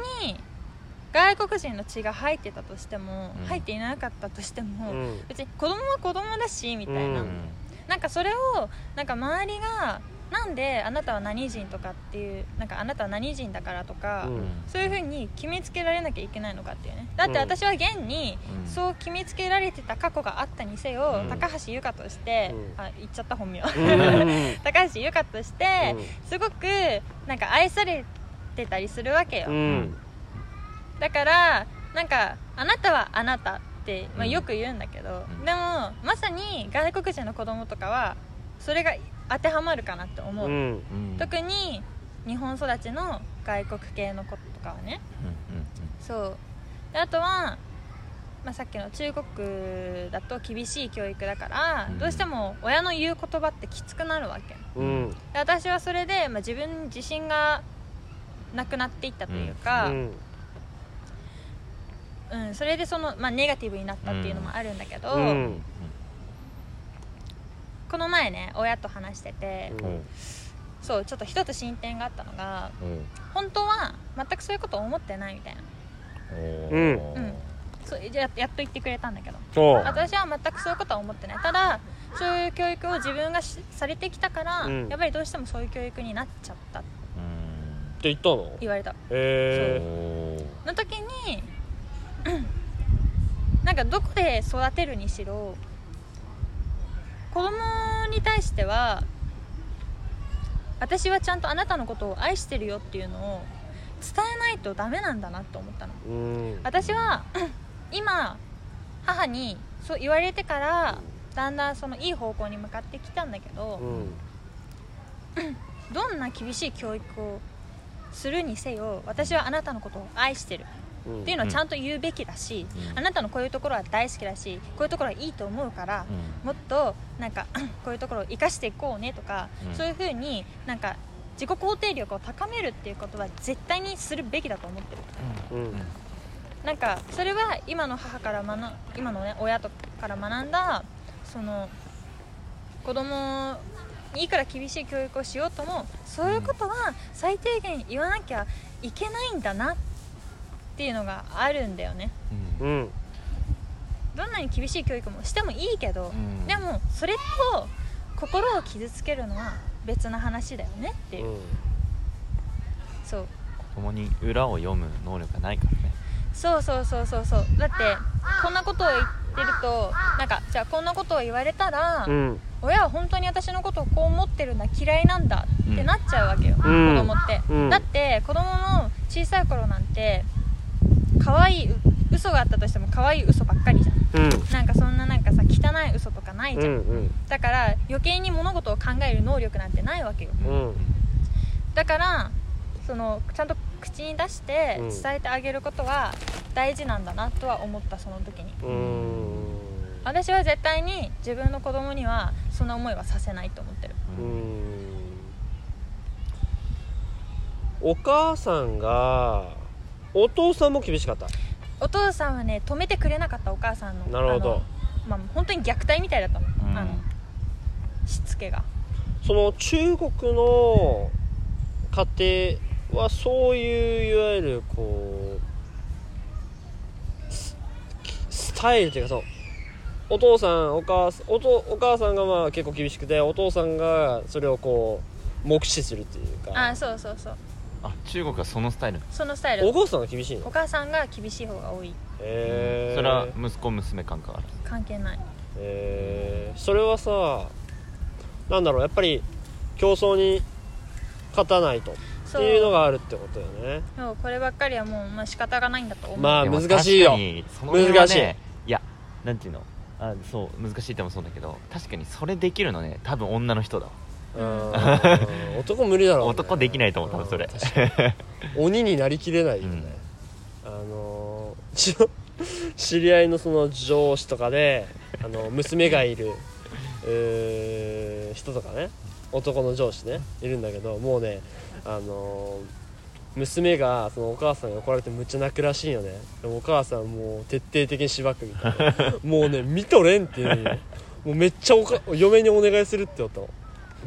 外国人の血が入ってたとしても、うん。入っていなかったとしても、うん。別に子供は子供だしみたいな、うん。なんかそれをなんか周りがなんであなたは何人とかっていうなんかあなたは何人だからとか、うん。そういうふうに決めつけられなきゃいけないのかっていうね。だって私は現にうん。そう決めつけられてた過去があったにせよ、うん。高橋優香として、うん。あ言っちゃった本名、うん。高橋優香として、すごくなんか愛されてたりするわけよ、うんだからなんかあなたはあなたって、まあ、うん。よく言うんだけど、うん。でもまさに外国人の子供とかはそれが当てはまるかなって思う、うん。うん。特に日本育ちの外国系の子とかはね。そう。であとは、まあ、さっきの中国だと厳しい教育だから、うん。どうしても親の言う言葉ってきつくなるわけ。うん。で私はそれで、まあ、自分に自信がなくなっていったというか、うんうん、それでその、まあ、ネガティブになったっていうのもあるんだけど、うん。この前ね親と話してて、うん。うんそうちょっと一つ進展があったのがうん。本当は全くそういうこと思ってないみたいな。うん。うん。そうややっと言ってくれたんだけど。私は全くそういうことは思ってない。ただそういう教育を自分がしされてきたから、うん。やっぱりどうしてもそういう教育になっちゃったってって言ったの？言われた。へえの時に なんかどこで育てるにしろ子供に対しては私はちゃんとあなたのことを愛してるよっていうのを伝えないとダメなんだなと思ったの。うん。私は 今母にそう言われてからだんだんそのいい方向に向かってきたんだけどうん。どんな厳しい教育をするにせよ私はあなたのことを愛してる。うんっていうのをちゃんと言うべきだし、うん。あなたのこういうところは大好きだしこういうところはいいと思うから、もっとなんか こういうところを生かしていこうねとか、うん。そういうふうになんか自己肯定力を高めるっていうことは絶対にするべきだと思ってる。うん。なんかそれは今の母から学ん今のね親とから学んだその子供にいくら厳しい教育をしようともそういうことは最低限言わなきゃいけないんだなっていうのがあるんだよね。うん。うん。どんなに厳しい教育もしてもいいけど、うん。でもそれと心を傷つけるのは別な話だよねっていう、そう。子供に裏を読む能力がないからね。そうそうそうそうそう。だってこんなことを言ってるとなんかじゃあこんなことを言われたら、うん。親は本当に私のことをこう思ってるんだ嫌いなんだってなっちゃうわけよ、ん。子供って、うん。だって子供の小さい頃なんて可愛いう嘘があったとしても可愛い嘘ばっかりじゃん。うん。なんかそんななんかさ汚い嘘とかないじゃん、うんだから余計に物事を考える能力なんてないわけよ。うん。だからそのちゃんと口に出してうん。伝えてあげることは大事なんだなとは思ったその時に。うん。私は絶対に自分の子供にはそんな思いはさせないと思ってる。ううんん。お母さんがお父さんも厳しかった？お父さんはね止めてくれなかったお母さんの。なるほど。まあ本当に虐待みたいだったの,、うん。あのしつけが。その中国の家庭はそういういわゆるこうススタイルというかそう。お父さんお母さんおとお母さんがまあ結構厳しくてお父さんがそれをこう目視するっていうか。あそうそうそうあ中国はそのスタイル。そのスタイル。お母さんが厳しいの？お母さんが厳しい方が多い。へえそれは息子娘関係ある？関係ない。えー。それはさなんだろうやっぱり競争に勝たないと。っていうのがあるってことよね。そうこればっかりはもう、まあ、仕方がないんだと思う、まあでも難しいよ。確かにその辺はね難しい。いやなんていうの？あそう難しいってもそうだけど確かにそれできるのね多分女の人だわ。うん男無理だろう、ね、男できないと思う多分それ。うん。確かに鬼になりきれないよね、あのーちの知り合いのその上司とかであの娘がいるえー人とかね。男の上司ね。いるんだけどもうねあのー娘がそのお母さんに怒られてむっちゃ泣くらしいよね。でもお母さんもう徹底的にしばくみたいな。もうね見とれんっていうよもうめっちゃおか嫁にお願いするって言ったの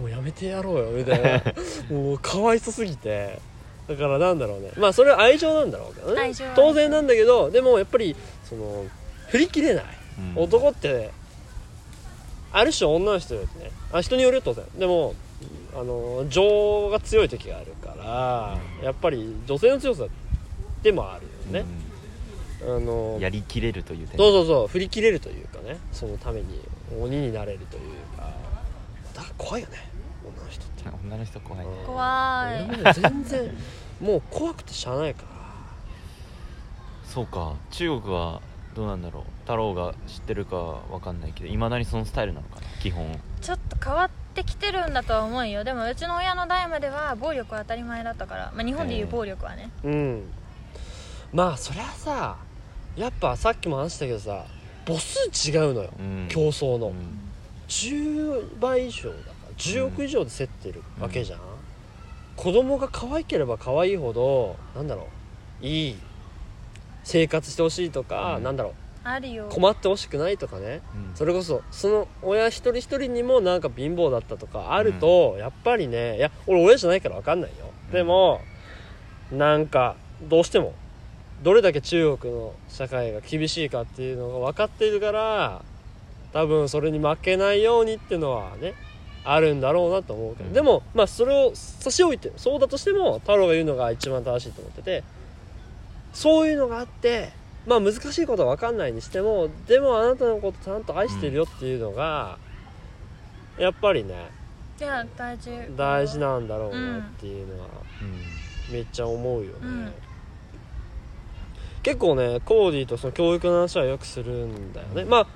もうやめてやろうよみたいな。もうかわいそすぎて。だからなんだろうね。まあそれは愛情なんだろうけどね。当然なんだけどでもやっぱりその振り切れない。うん。男ってある種女の人よりね。あ人によるよ当然。でもあの情が強い時があるからやっぱり女性の強さでもあるよね、あのやりきれるという点そうそうそう。振り切れるというかね。そのために鬼になれるという。かだから怖いよね。女の人って。女の人怖いね。怖い。俺もね全然もう怖くてしゃあないから。そうか。中国はどうなんだろう。太郎が知ってるかわかんないけどいまだにそのスタイルなのかな基本。ちょっと変わってきてるんだとは思うよ。でもうちの親の代までは暴力は当たり前だったから、まあ、日本でいう暴力はね、うん。まあそりゃさやっぱさっきも話したけどさ母数違うのよ。うん。競争の、うん10倍以上だから10億以上で競ってるわけじゃん、子供が可愛ければ可愛いほどなんだろう？いい生活してほしいとか、うん。なんだろう？あるよ。困ってほしくないとかね。うん。それこそその親一人一人にもなんか貧乏だったとかあると、やっぱりねいや俺親じゃないから分かんないよ、うん。でもなんかどうしてもどれだけ中国の社会が厳しいかっていうのが分かっているから多分それに負けないようにっていうのはねあるんだろうなと思うけど、うん。でもまあそれを差し置いてそうだとしても太郎が言うのが一番正しいと思っててそういうのがあってまあ難しいことは分かんないにしてもでもあなたのことちゃんと愛してるよっていうのが、やっぱりねいや大事。大事なんだろうなっていうのはうん。めっちゃ思うよね、うん。結構ねコーディとその教育の話はよくするんだよね。まあ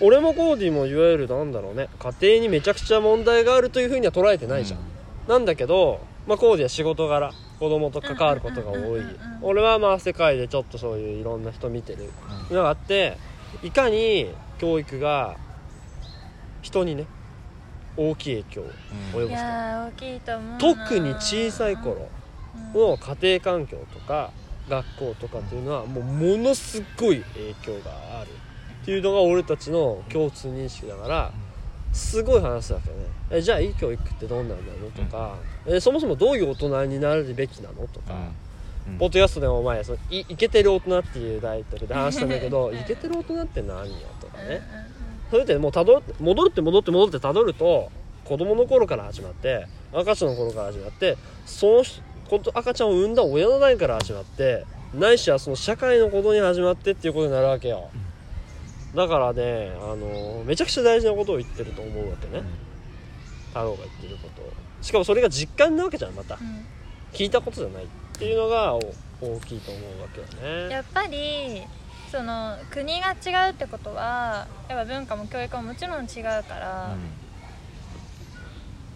俺もコーディもいわゆるなんだろうね家庭にめちゃくちゃ問題があるというふうには捉えてないじゃん、なんだけど、まあ、コーディは仕事柄子供と関わることが多い。うんうんうんうん俺はまあ世界でちょっとそういういろんな人見てる。のがあっていかに教育が人にね大きい影響を及ぼいすか。やー大きいと思うな特に小さい頃うん。の家庭環境とか学校とかっていうのはもうものすごい影響があるっていうのが俺たちの共通認識だからすごい話だけどね。えじゃあいい教育ってどんなんなのとか、えそもそもどういう大人になるべきなのとか、うん。ポッドキャストでもお前そのいイケてる大人っていうタイトルで話したんだけどイケてる大人って何よとかね。それってもうたど戻って戻って戻ってたどると子供の頃から始まって赤ちゃんの頃から始まってそのこと赤ちゃんを産んだ親の代から始まってないしはその社会のことに始まってっていうことになるわけよだからねあのめちゃくちゃ大事なことを言ってると思うわけね。太郎が言ってることを。しかもそれが実感なわけじゃんまた。うん。聞いたことじゃないっていうのがお大きいと思うわけよね。やっぱりその国が違うってことはやっぱ文化も教育ももちろん違うから、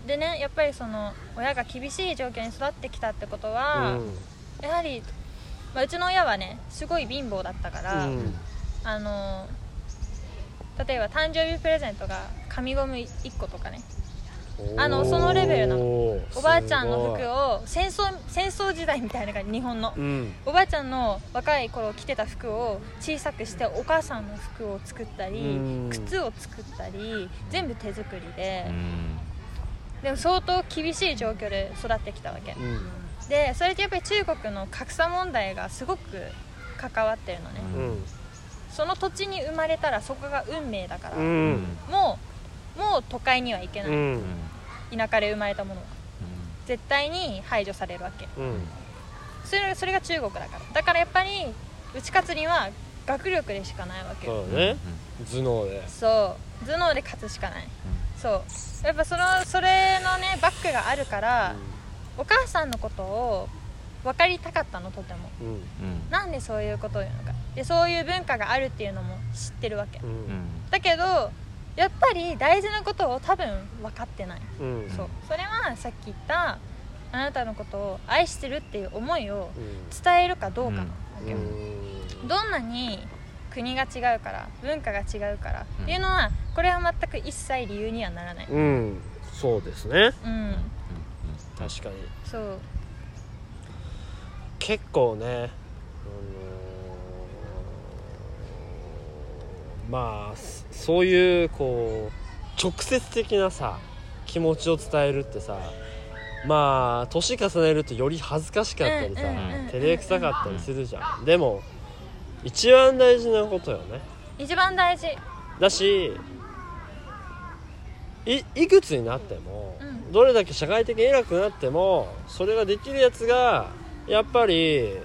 でねやっぱりその親が厳しい状況に育ってきたってことは、やはり、まあ、うちの親はねすごい貧乏だったから、うん。あの例えば誕生日プレゼントが紙ゴム1個とかね。あのそのレベルなの。おばあちゃんの服すを戦争戦争時代みたいな感じ日本の。うん。おばあちゃんの若い頃着てた服を小さくしてお母さんの服を作ったりうん。靴を作ったり全部手作りで。うん。でも相当厳しい状況で育ってきたわけ。うん。でそれってやっぱり中国の格差問題がすごく関わってるのね。うんその土地に生まれたらそこが運命だからうもんうもう都会には行けない。うん。田舎で生まれたもの。は絶対に排除されるわけ。うん。それそれが中国だから。だからやっぱり打ち勝つには学力でしかないわけ。よそうだね頭脳で。そう。頭脳で勝つしかない。そう。やっぱそのそれのねバックがあるから、お母さんのことを分かりたかったのとても。うん。うん。なんでそういうことを言うのか。でそういう文化があるっていうのも知ってるわけ。ううん。んだけどやっぱり大事なことを多分分かってない、うん。そう。それはさっき言ったあなたのことを愛してるっていう思いをうん。伝えるかどうかなわけ。よ、うん。どんなに国が違うから文化が違うから、うん。っていうのはこれは全く一切理由にはならない。うん。そうですね。うん。確かに。そう結構ね、あのーまあそそういうこう直接的なさ気持ちを伝えるってさまあ年重ねるとより恥ずかしかったりさ、照れくさかったりするじゃん。でも一番大事なことよね。一番大事。だしいいくつになっても、うん。どれだけ社会的に偉くなってもそれができるやつがやっぱり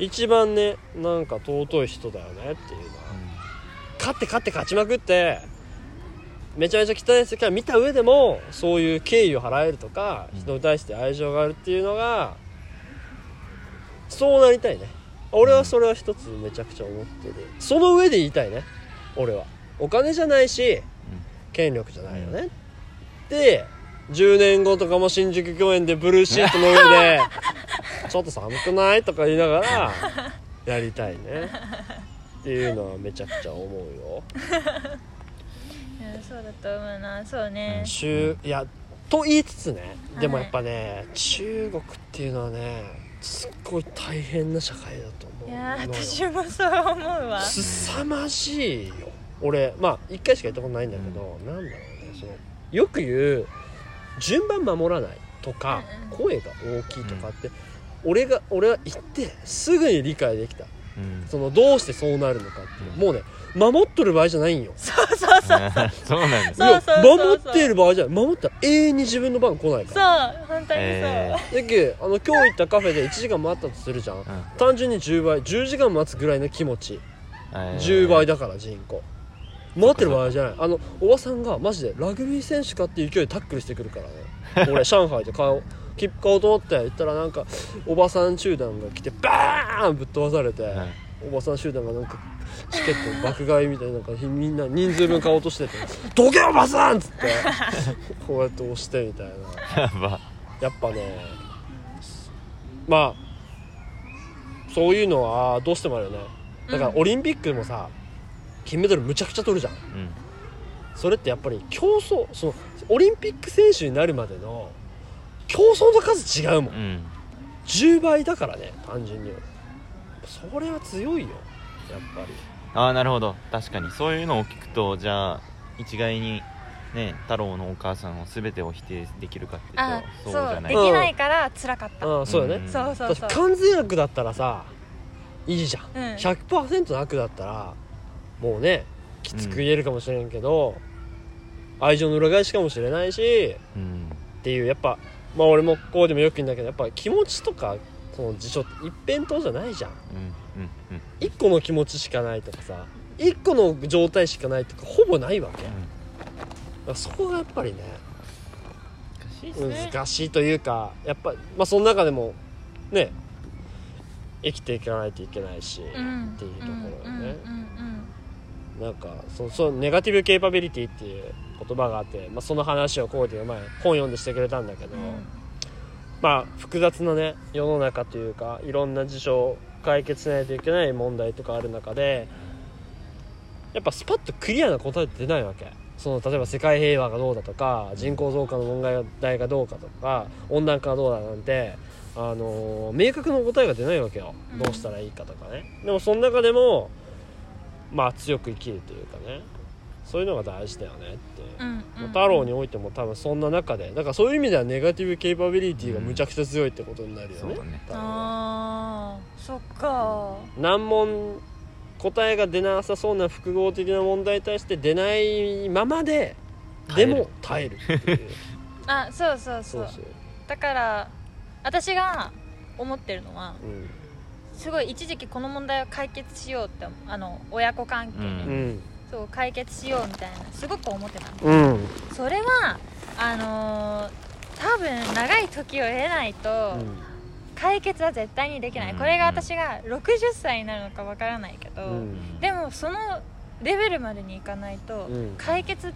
一番ねなんか尊い人だよねっていうのは。勝って勝って勝ちまくってめちゃめちゃ汚い世界を見た上でもそういう敬意を払えるとかうん。人に対して愛情があるっていうのがそうなりたいね。俺はそれは一つめちゃくちゃ思ってるその上で言いたいね。俺は。お金じゃないし権力じゃないよね。で10年後とかも新宿御苑でブルーシートの上で ちょっと寒くない？とか言いながらやりたいね。っていうのはめちゃくちゃ思うよ。うんそうだと思うな。そうね。中いやと言いつつねでもやっぱね、中国っていうのはねすっごい大変な社会だと思う。いや私もそう思うわ。凄まじいよ。俺まあ1回しか行ったことないんだけど、なんだろうねそのよく言う順番守らないとか、うん。声が大きいとかって、俺が俺は行ってすぐに理解できた。うん。そのどうしてそうなるのかっていう。もうね守っとる場合じゃないんよ。そうそうそうそう。なんです。そうそうそうそう。いや守っている場合じゃない。守ったら永遠に自分の番来ないから。そう本当にそう、えだけあの今日行ったカフェで1時間待ったとするじゃん。うん。単純に10倍10時間待つぐらいの気持ち。えー。10倍だから人口。待ってる場合じゃない。あのおばさんがマジでラグビー選手かっていう勢いでタックルしてくるからね。俺上海で買おう切符買おうと思って行ったらなんかおばさん集団が来てバーンぶっ飛ばされて、はい。おばさん集団がなんかチケット爆買いみたいななんかみんな人数分買おうとしてて「どけおばさん!」っつって こうやって押してみたいな。やっぱねまあそういうのはどうしてもあるよね。だからうん。オリンピックもさ金メダルむちゃくちゃ取るじゃん。うん。それってやっぱり競争そのオリンピック選手になるまでの競争の数違うもん。うん。10倍だからね単純に。それは強いよやっぱり。ああなるほど。確かに。そういうのを聞くとじゃあ一概にね太郎のお母さんを全てを否定できるかっていうあとそうじゃない。できないから辛かった、ああそうだね、うん。そうそうそう。完全悪だったらさいいじゃん、うん。100%の悪だったらもうねきつく言えるかもしれんけど、愛情の裏返しかもしれないしうん。っていうやっぱまあ俺もこうでもよく言うんだけどやっぱ気持ちとかその辞書って一辺倒じゃないじゃん。うんうんうん一個の気持ちしかないとかさ一個の状態しかないとかほぼないわけ。だからそこがやっぱりね難しいね。難しいというかやっぱまあその中でもね生きていかないといけないし、うん。っていうところよね、うんうんなんかそそのネガティブケイパビリティっていう言葉があって、まあ、その話をこうで前本読んでしてくれたんだけど、うん。まあ複雑なね世の中というかいろんな事象を解決しないといけない問題とかある中でやっぱスパッとクリアな答えって出ないわけ。その例えば世界平和がどうだとか人口増加の問題がどうかとか温暖化がどうだなんてあのー明確な答えが出ないわけよ。うん。どうしたらいいかとかね、でもその中でもまあ強く生きるというかねそういうのが大事だよねって。うんうん。まあ太郎においても多分そんな中でだからそういう意味ではネガティブケイパビリティがむちゃくちゃ強いってことになるよね,、そうだね。多分ねあーそっか。難問答えが出なさそうな複合的な問題に対して出ないままで耐える。でも耐えるっていう。あそうそうそそううそう。だから私が思ってるのはうん。すごい一時期この問題を解決しようってあの親子関係ね、うんうんそう解決しようみたいなすごく思ってたの。うん。それはあのー多分長い時を経ないと解決は絶対にできない、うん。これが私が60歳になるのかわからないけど、うん。でもそのレベルまでにいかないとうん。解決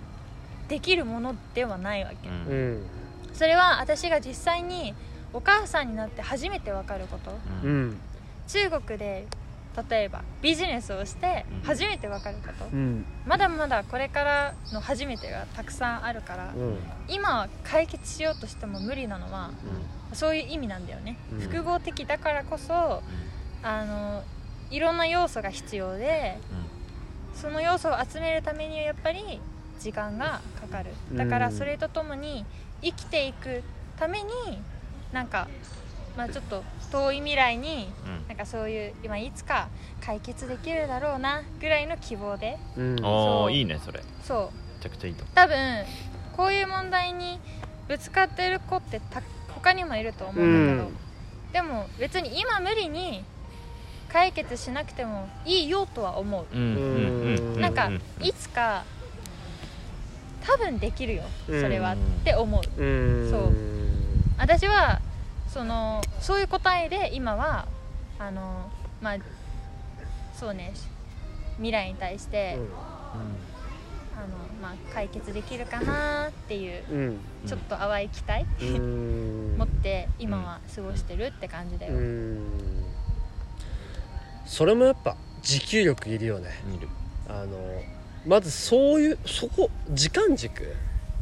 できるものではないわけ、それは私が実際にお母さんになって初めて分かること。中国で例えばビジネスをしてうん。初めて分かること、うん。まだまだこれからの初めてがたくさんあるから、うん。今解決しようとしても無理なのはそういう意味なんだよね、うん。複合的だからこそあのいろんな要素が必要でその要素を集めるためにはやっぱり時間がかかる。だからそれとともに生きていくためになんか、まあ、ちょっと遠い未来にうん。なんかそういう今いつか解決できるだろうなぐらいの希望で。うん。あそう。あいいねそれ。めそう。ちゃくちゃいいと多分こういう問題にぶつかってる子ってた他にもいると思うんだけど、でも別に今無理に解決しなくてもいいよとは思う、うんうんうんうなんかういつか多分できるよそれは、うんって思う。うん。そう。私はそのそういう答えで今はあのまあそうね未来に対して、あのまあ、解決できるかなっていううん。うん。ちょっと淡い期待、うん。持って今は過ごしてるって感じだよ、うん。それもやっぱ持久力いるよね。あのまずそういうそこ時間軸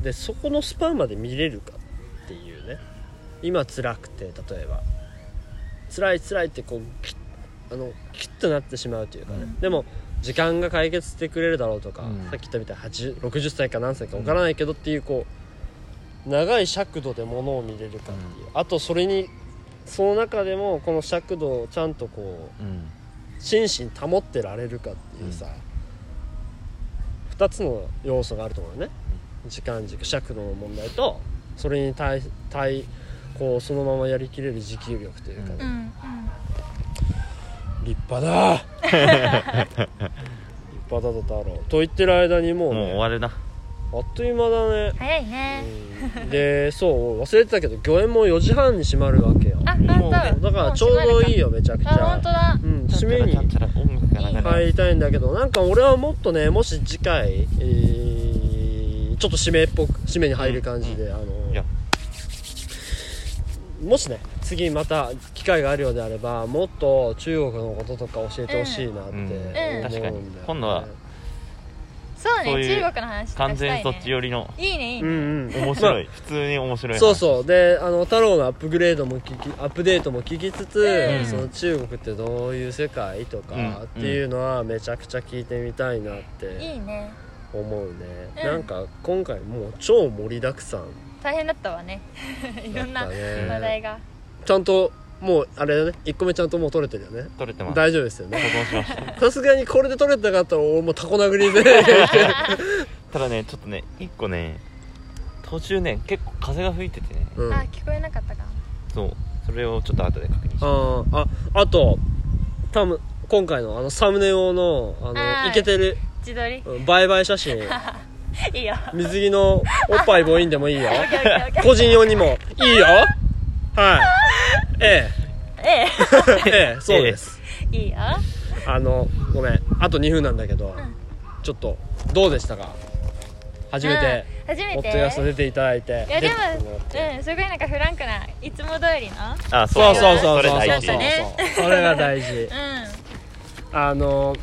でそこのスパンまで見れるか今辛くて例えば。辛い辛いってこうキュッあのキュッとなってしまうというかね、うん。でも時間が解決してくれるだろうとか、うん。さっき言ったみたいに80 60歳か何歳か分からないけどっていうこう長い尺度でものを見れるかっていう、あとそれにその中でもこの尺度をちゃんとこううん。心身保ってられるかっていうさ、2つの要素があると思うよね。時間軸尺度の問題とそれに対対こうそのままやりきれる持久力というかね、うんうん。立派だ。立派だと太郎。と言ってる間にもう,、もうね、終わるなあっという間だね、早いね、うん。でそう忘れてたけど御苑も4時半に閉まるわけよ。あもう本当だからちょうどいいよめちゃくちあ本当ゃだ。うん締めに入りたいんだけどなんか俺はもっとねもし次回、えーちょっと締めっぽく締めに入る感じで、うん。あのもしね次また機会があるようであればもっと中国のこととか教えてほしいなって思うんだよね、確かに。今度はそうねそういう中国の話完したい、ね、全そっち寄りのいいねいいうんね、うん。面白い。普通に面白いそうそう。であの太郎のアップグレードも聞きアップデートも聞きつつ、うん。その中国ってどういう世界とかうんっていうのはめちゃくちゃ聞いてみたいなっていいね。思うね、うんなんか今回もう超盛りだくさん大変だったわね。いろんな話題が。ちゃんともうあれだね。1個目ちゃんともう取れてるよね。取れてます。大丈夫ですよね。保存しました。さすがにこれで取れてなかったら俺もうタコ殴りで。ただねちょっとね一個ね途中ね結構風が吹いててね。うん。ああ聞こえなかったか。そう。それをちょっと後で確認してーああと多分今回のあのサムネ用のあのあーイケてる自撮り。うんバイバイ写真 いいよ。水着のおっぱい母音でもいいよ。個人用にもいいよ。はい。ええ。ええ。えそうです。え いいよ。あのごめん。あと2分なんだけど、ん。ちょっとどうでしたか？初めてうん初めて？ポッドキャスト出ていただいていやでもうんすごいなんかフランクないつも通りの。あそうそうそうそうそれ大事。そうそうねそれが大事。うあの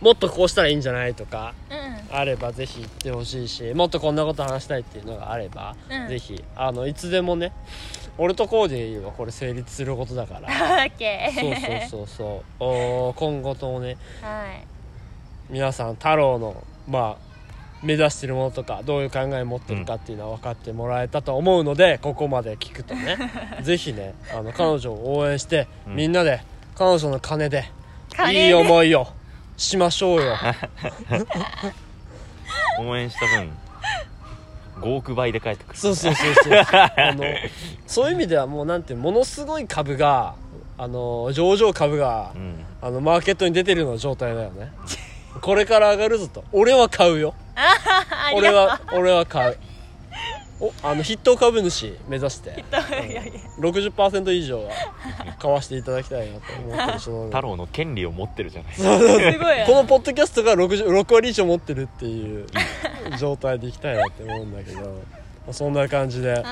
もっとこうしたらいいんじゃないとかんうん。あればぜひ言ってほしいしもっとこんなこと話したいっていうのがあれば、うん。ぜひあのいつでもね俺とコーディ言えばこれ成立することだから。オッケそうーそうそうそう。おー今後ともねはい。皆さん太郎のまあ目指してるものとかどういう考え持ってるかっていうのは分かってもらえたと思うので、ここまで聞くとね ぜひねあの彼女を応援して、うん。みんなで彼女の金で金で。いい思いをしましょうよ。応援した分5億倍で帰ってくる。そうそうそうそう。あの そういう意味ではもうなんていうものすごい株があの上場株がうん。あのマーケットに出てるような状態だよね。これから上がるぞと。俺は買うよ。俺がは俺は買うおあの筆頭株主目指して。とういやいや。60%以上は買わせていただきたいなと思ってるので。太郎の権利を持ってるじゃないすごいこのポッドキャストが60 6割以上持ってるっていう状態でいきたいなって思うんだけど。そんな感じで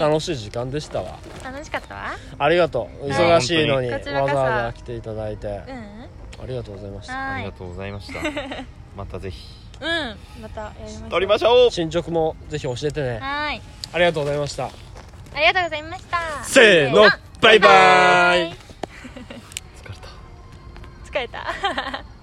楽しい時間でしたわ。楽しかったわ。ありがとう。はい。忙しいのにわざわざ来ていただいて。うん。ありがとうございました。ありがとうございました。またぜひうん。またやりましょう。撮りましょう。進捗もぜひ教えてね。はーい。ありがとうございました。ありがとうございました。せーの。バイバーイ。疲れた。疲れた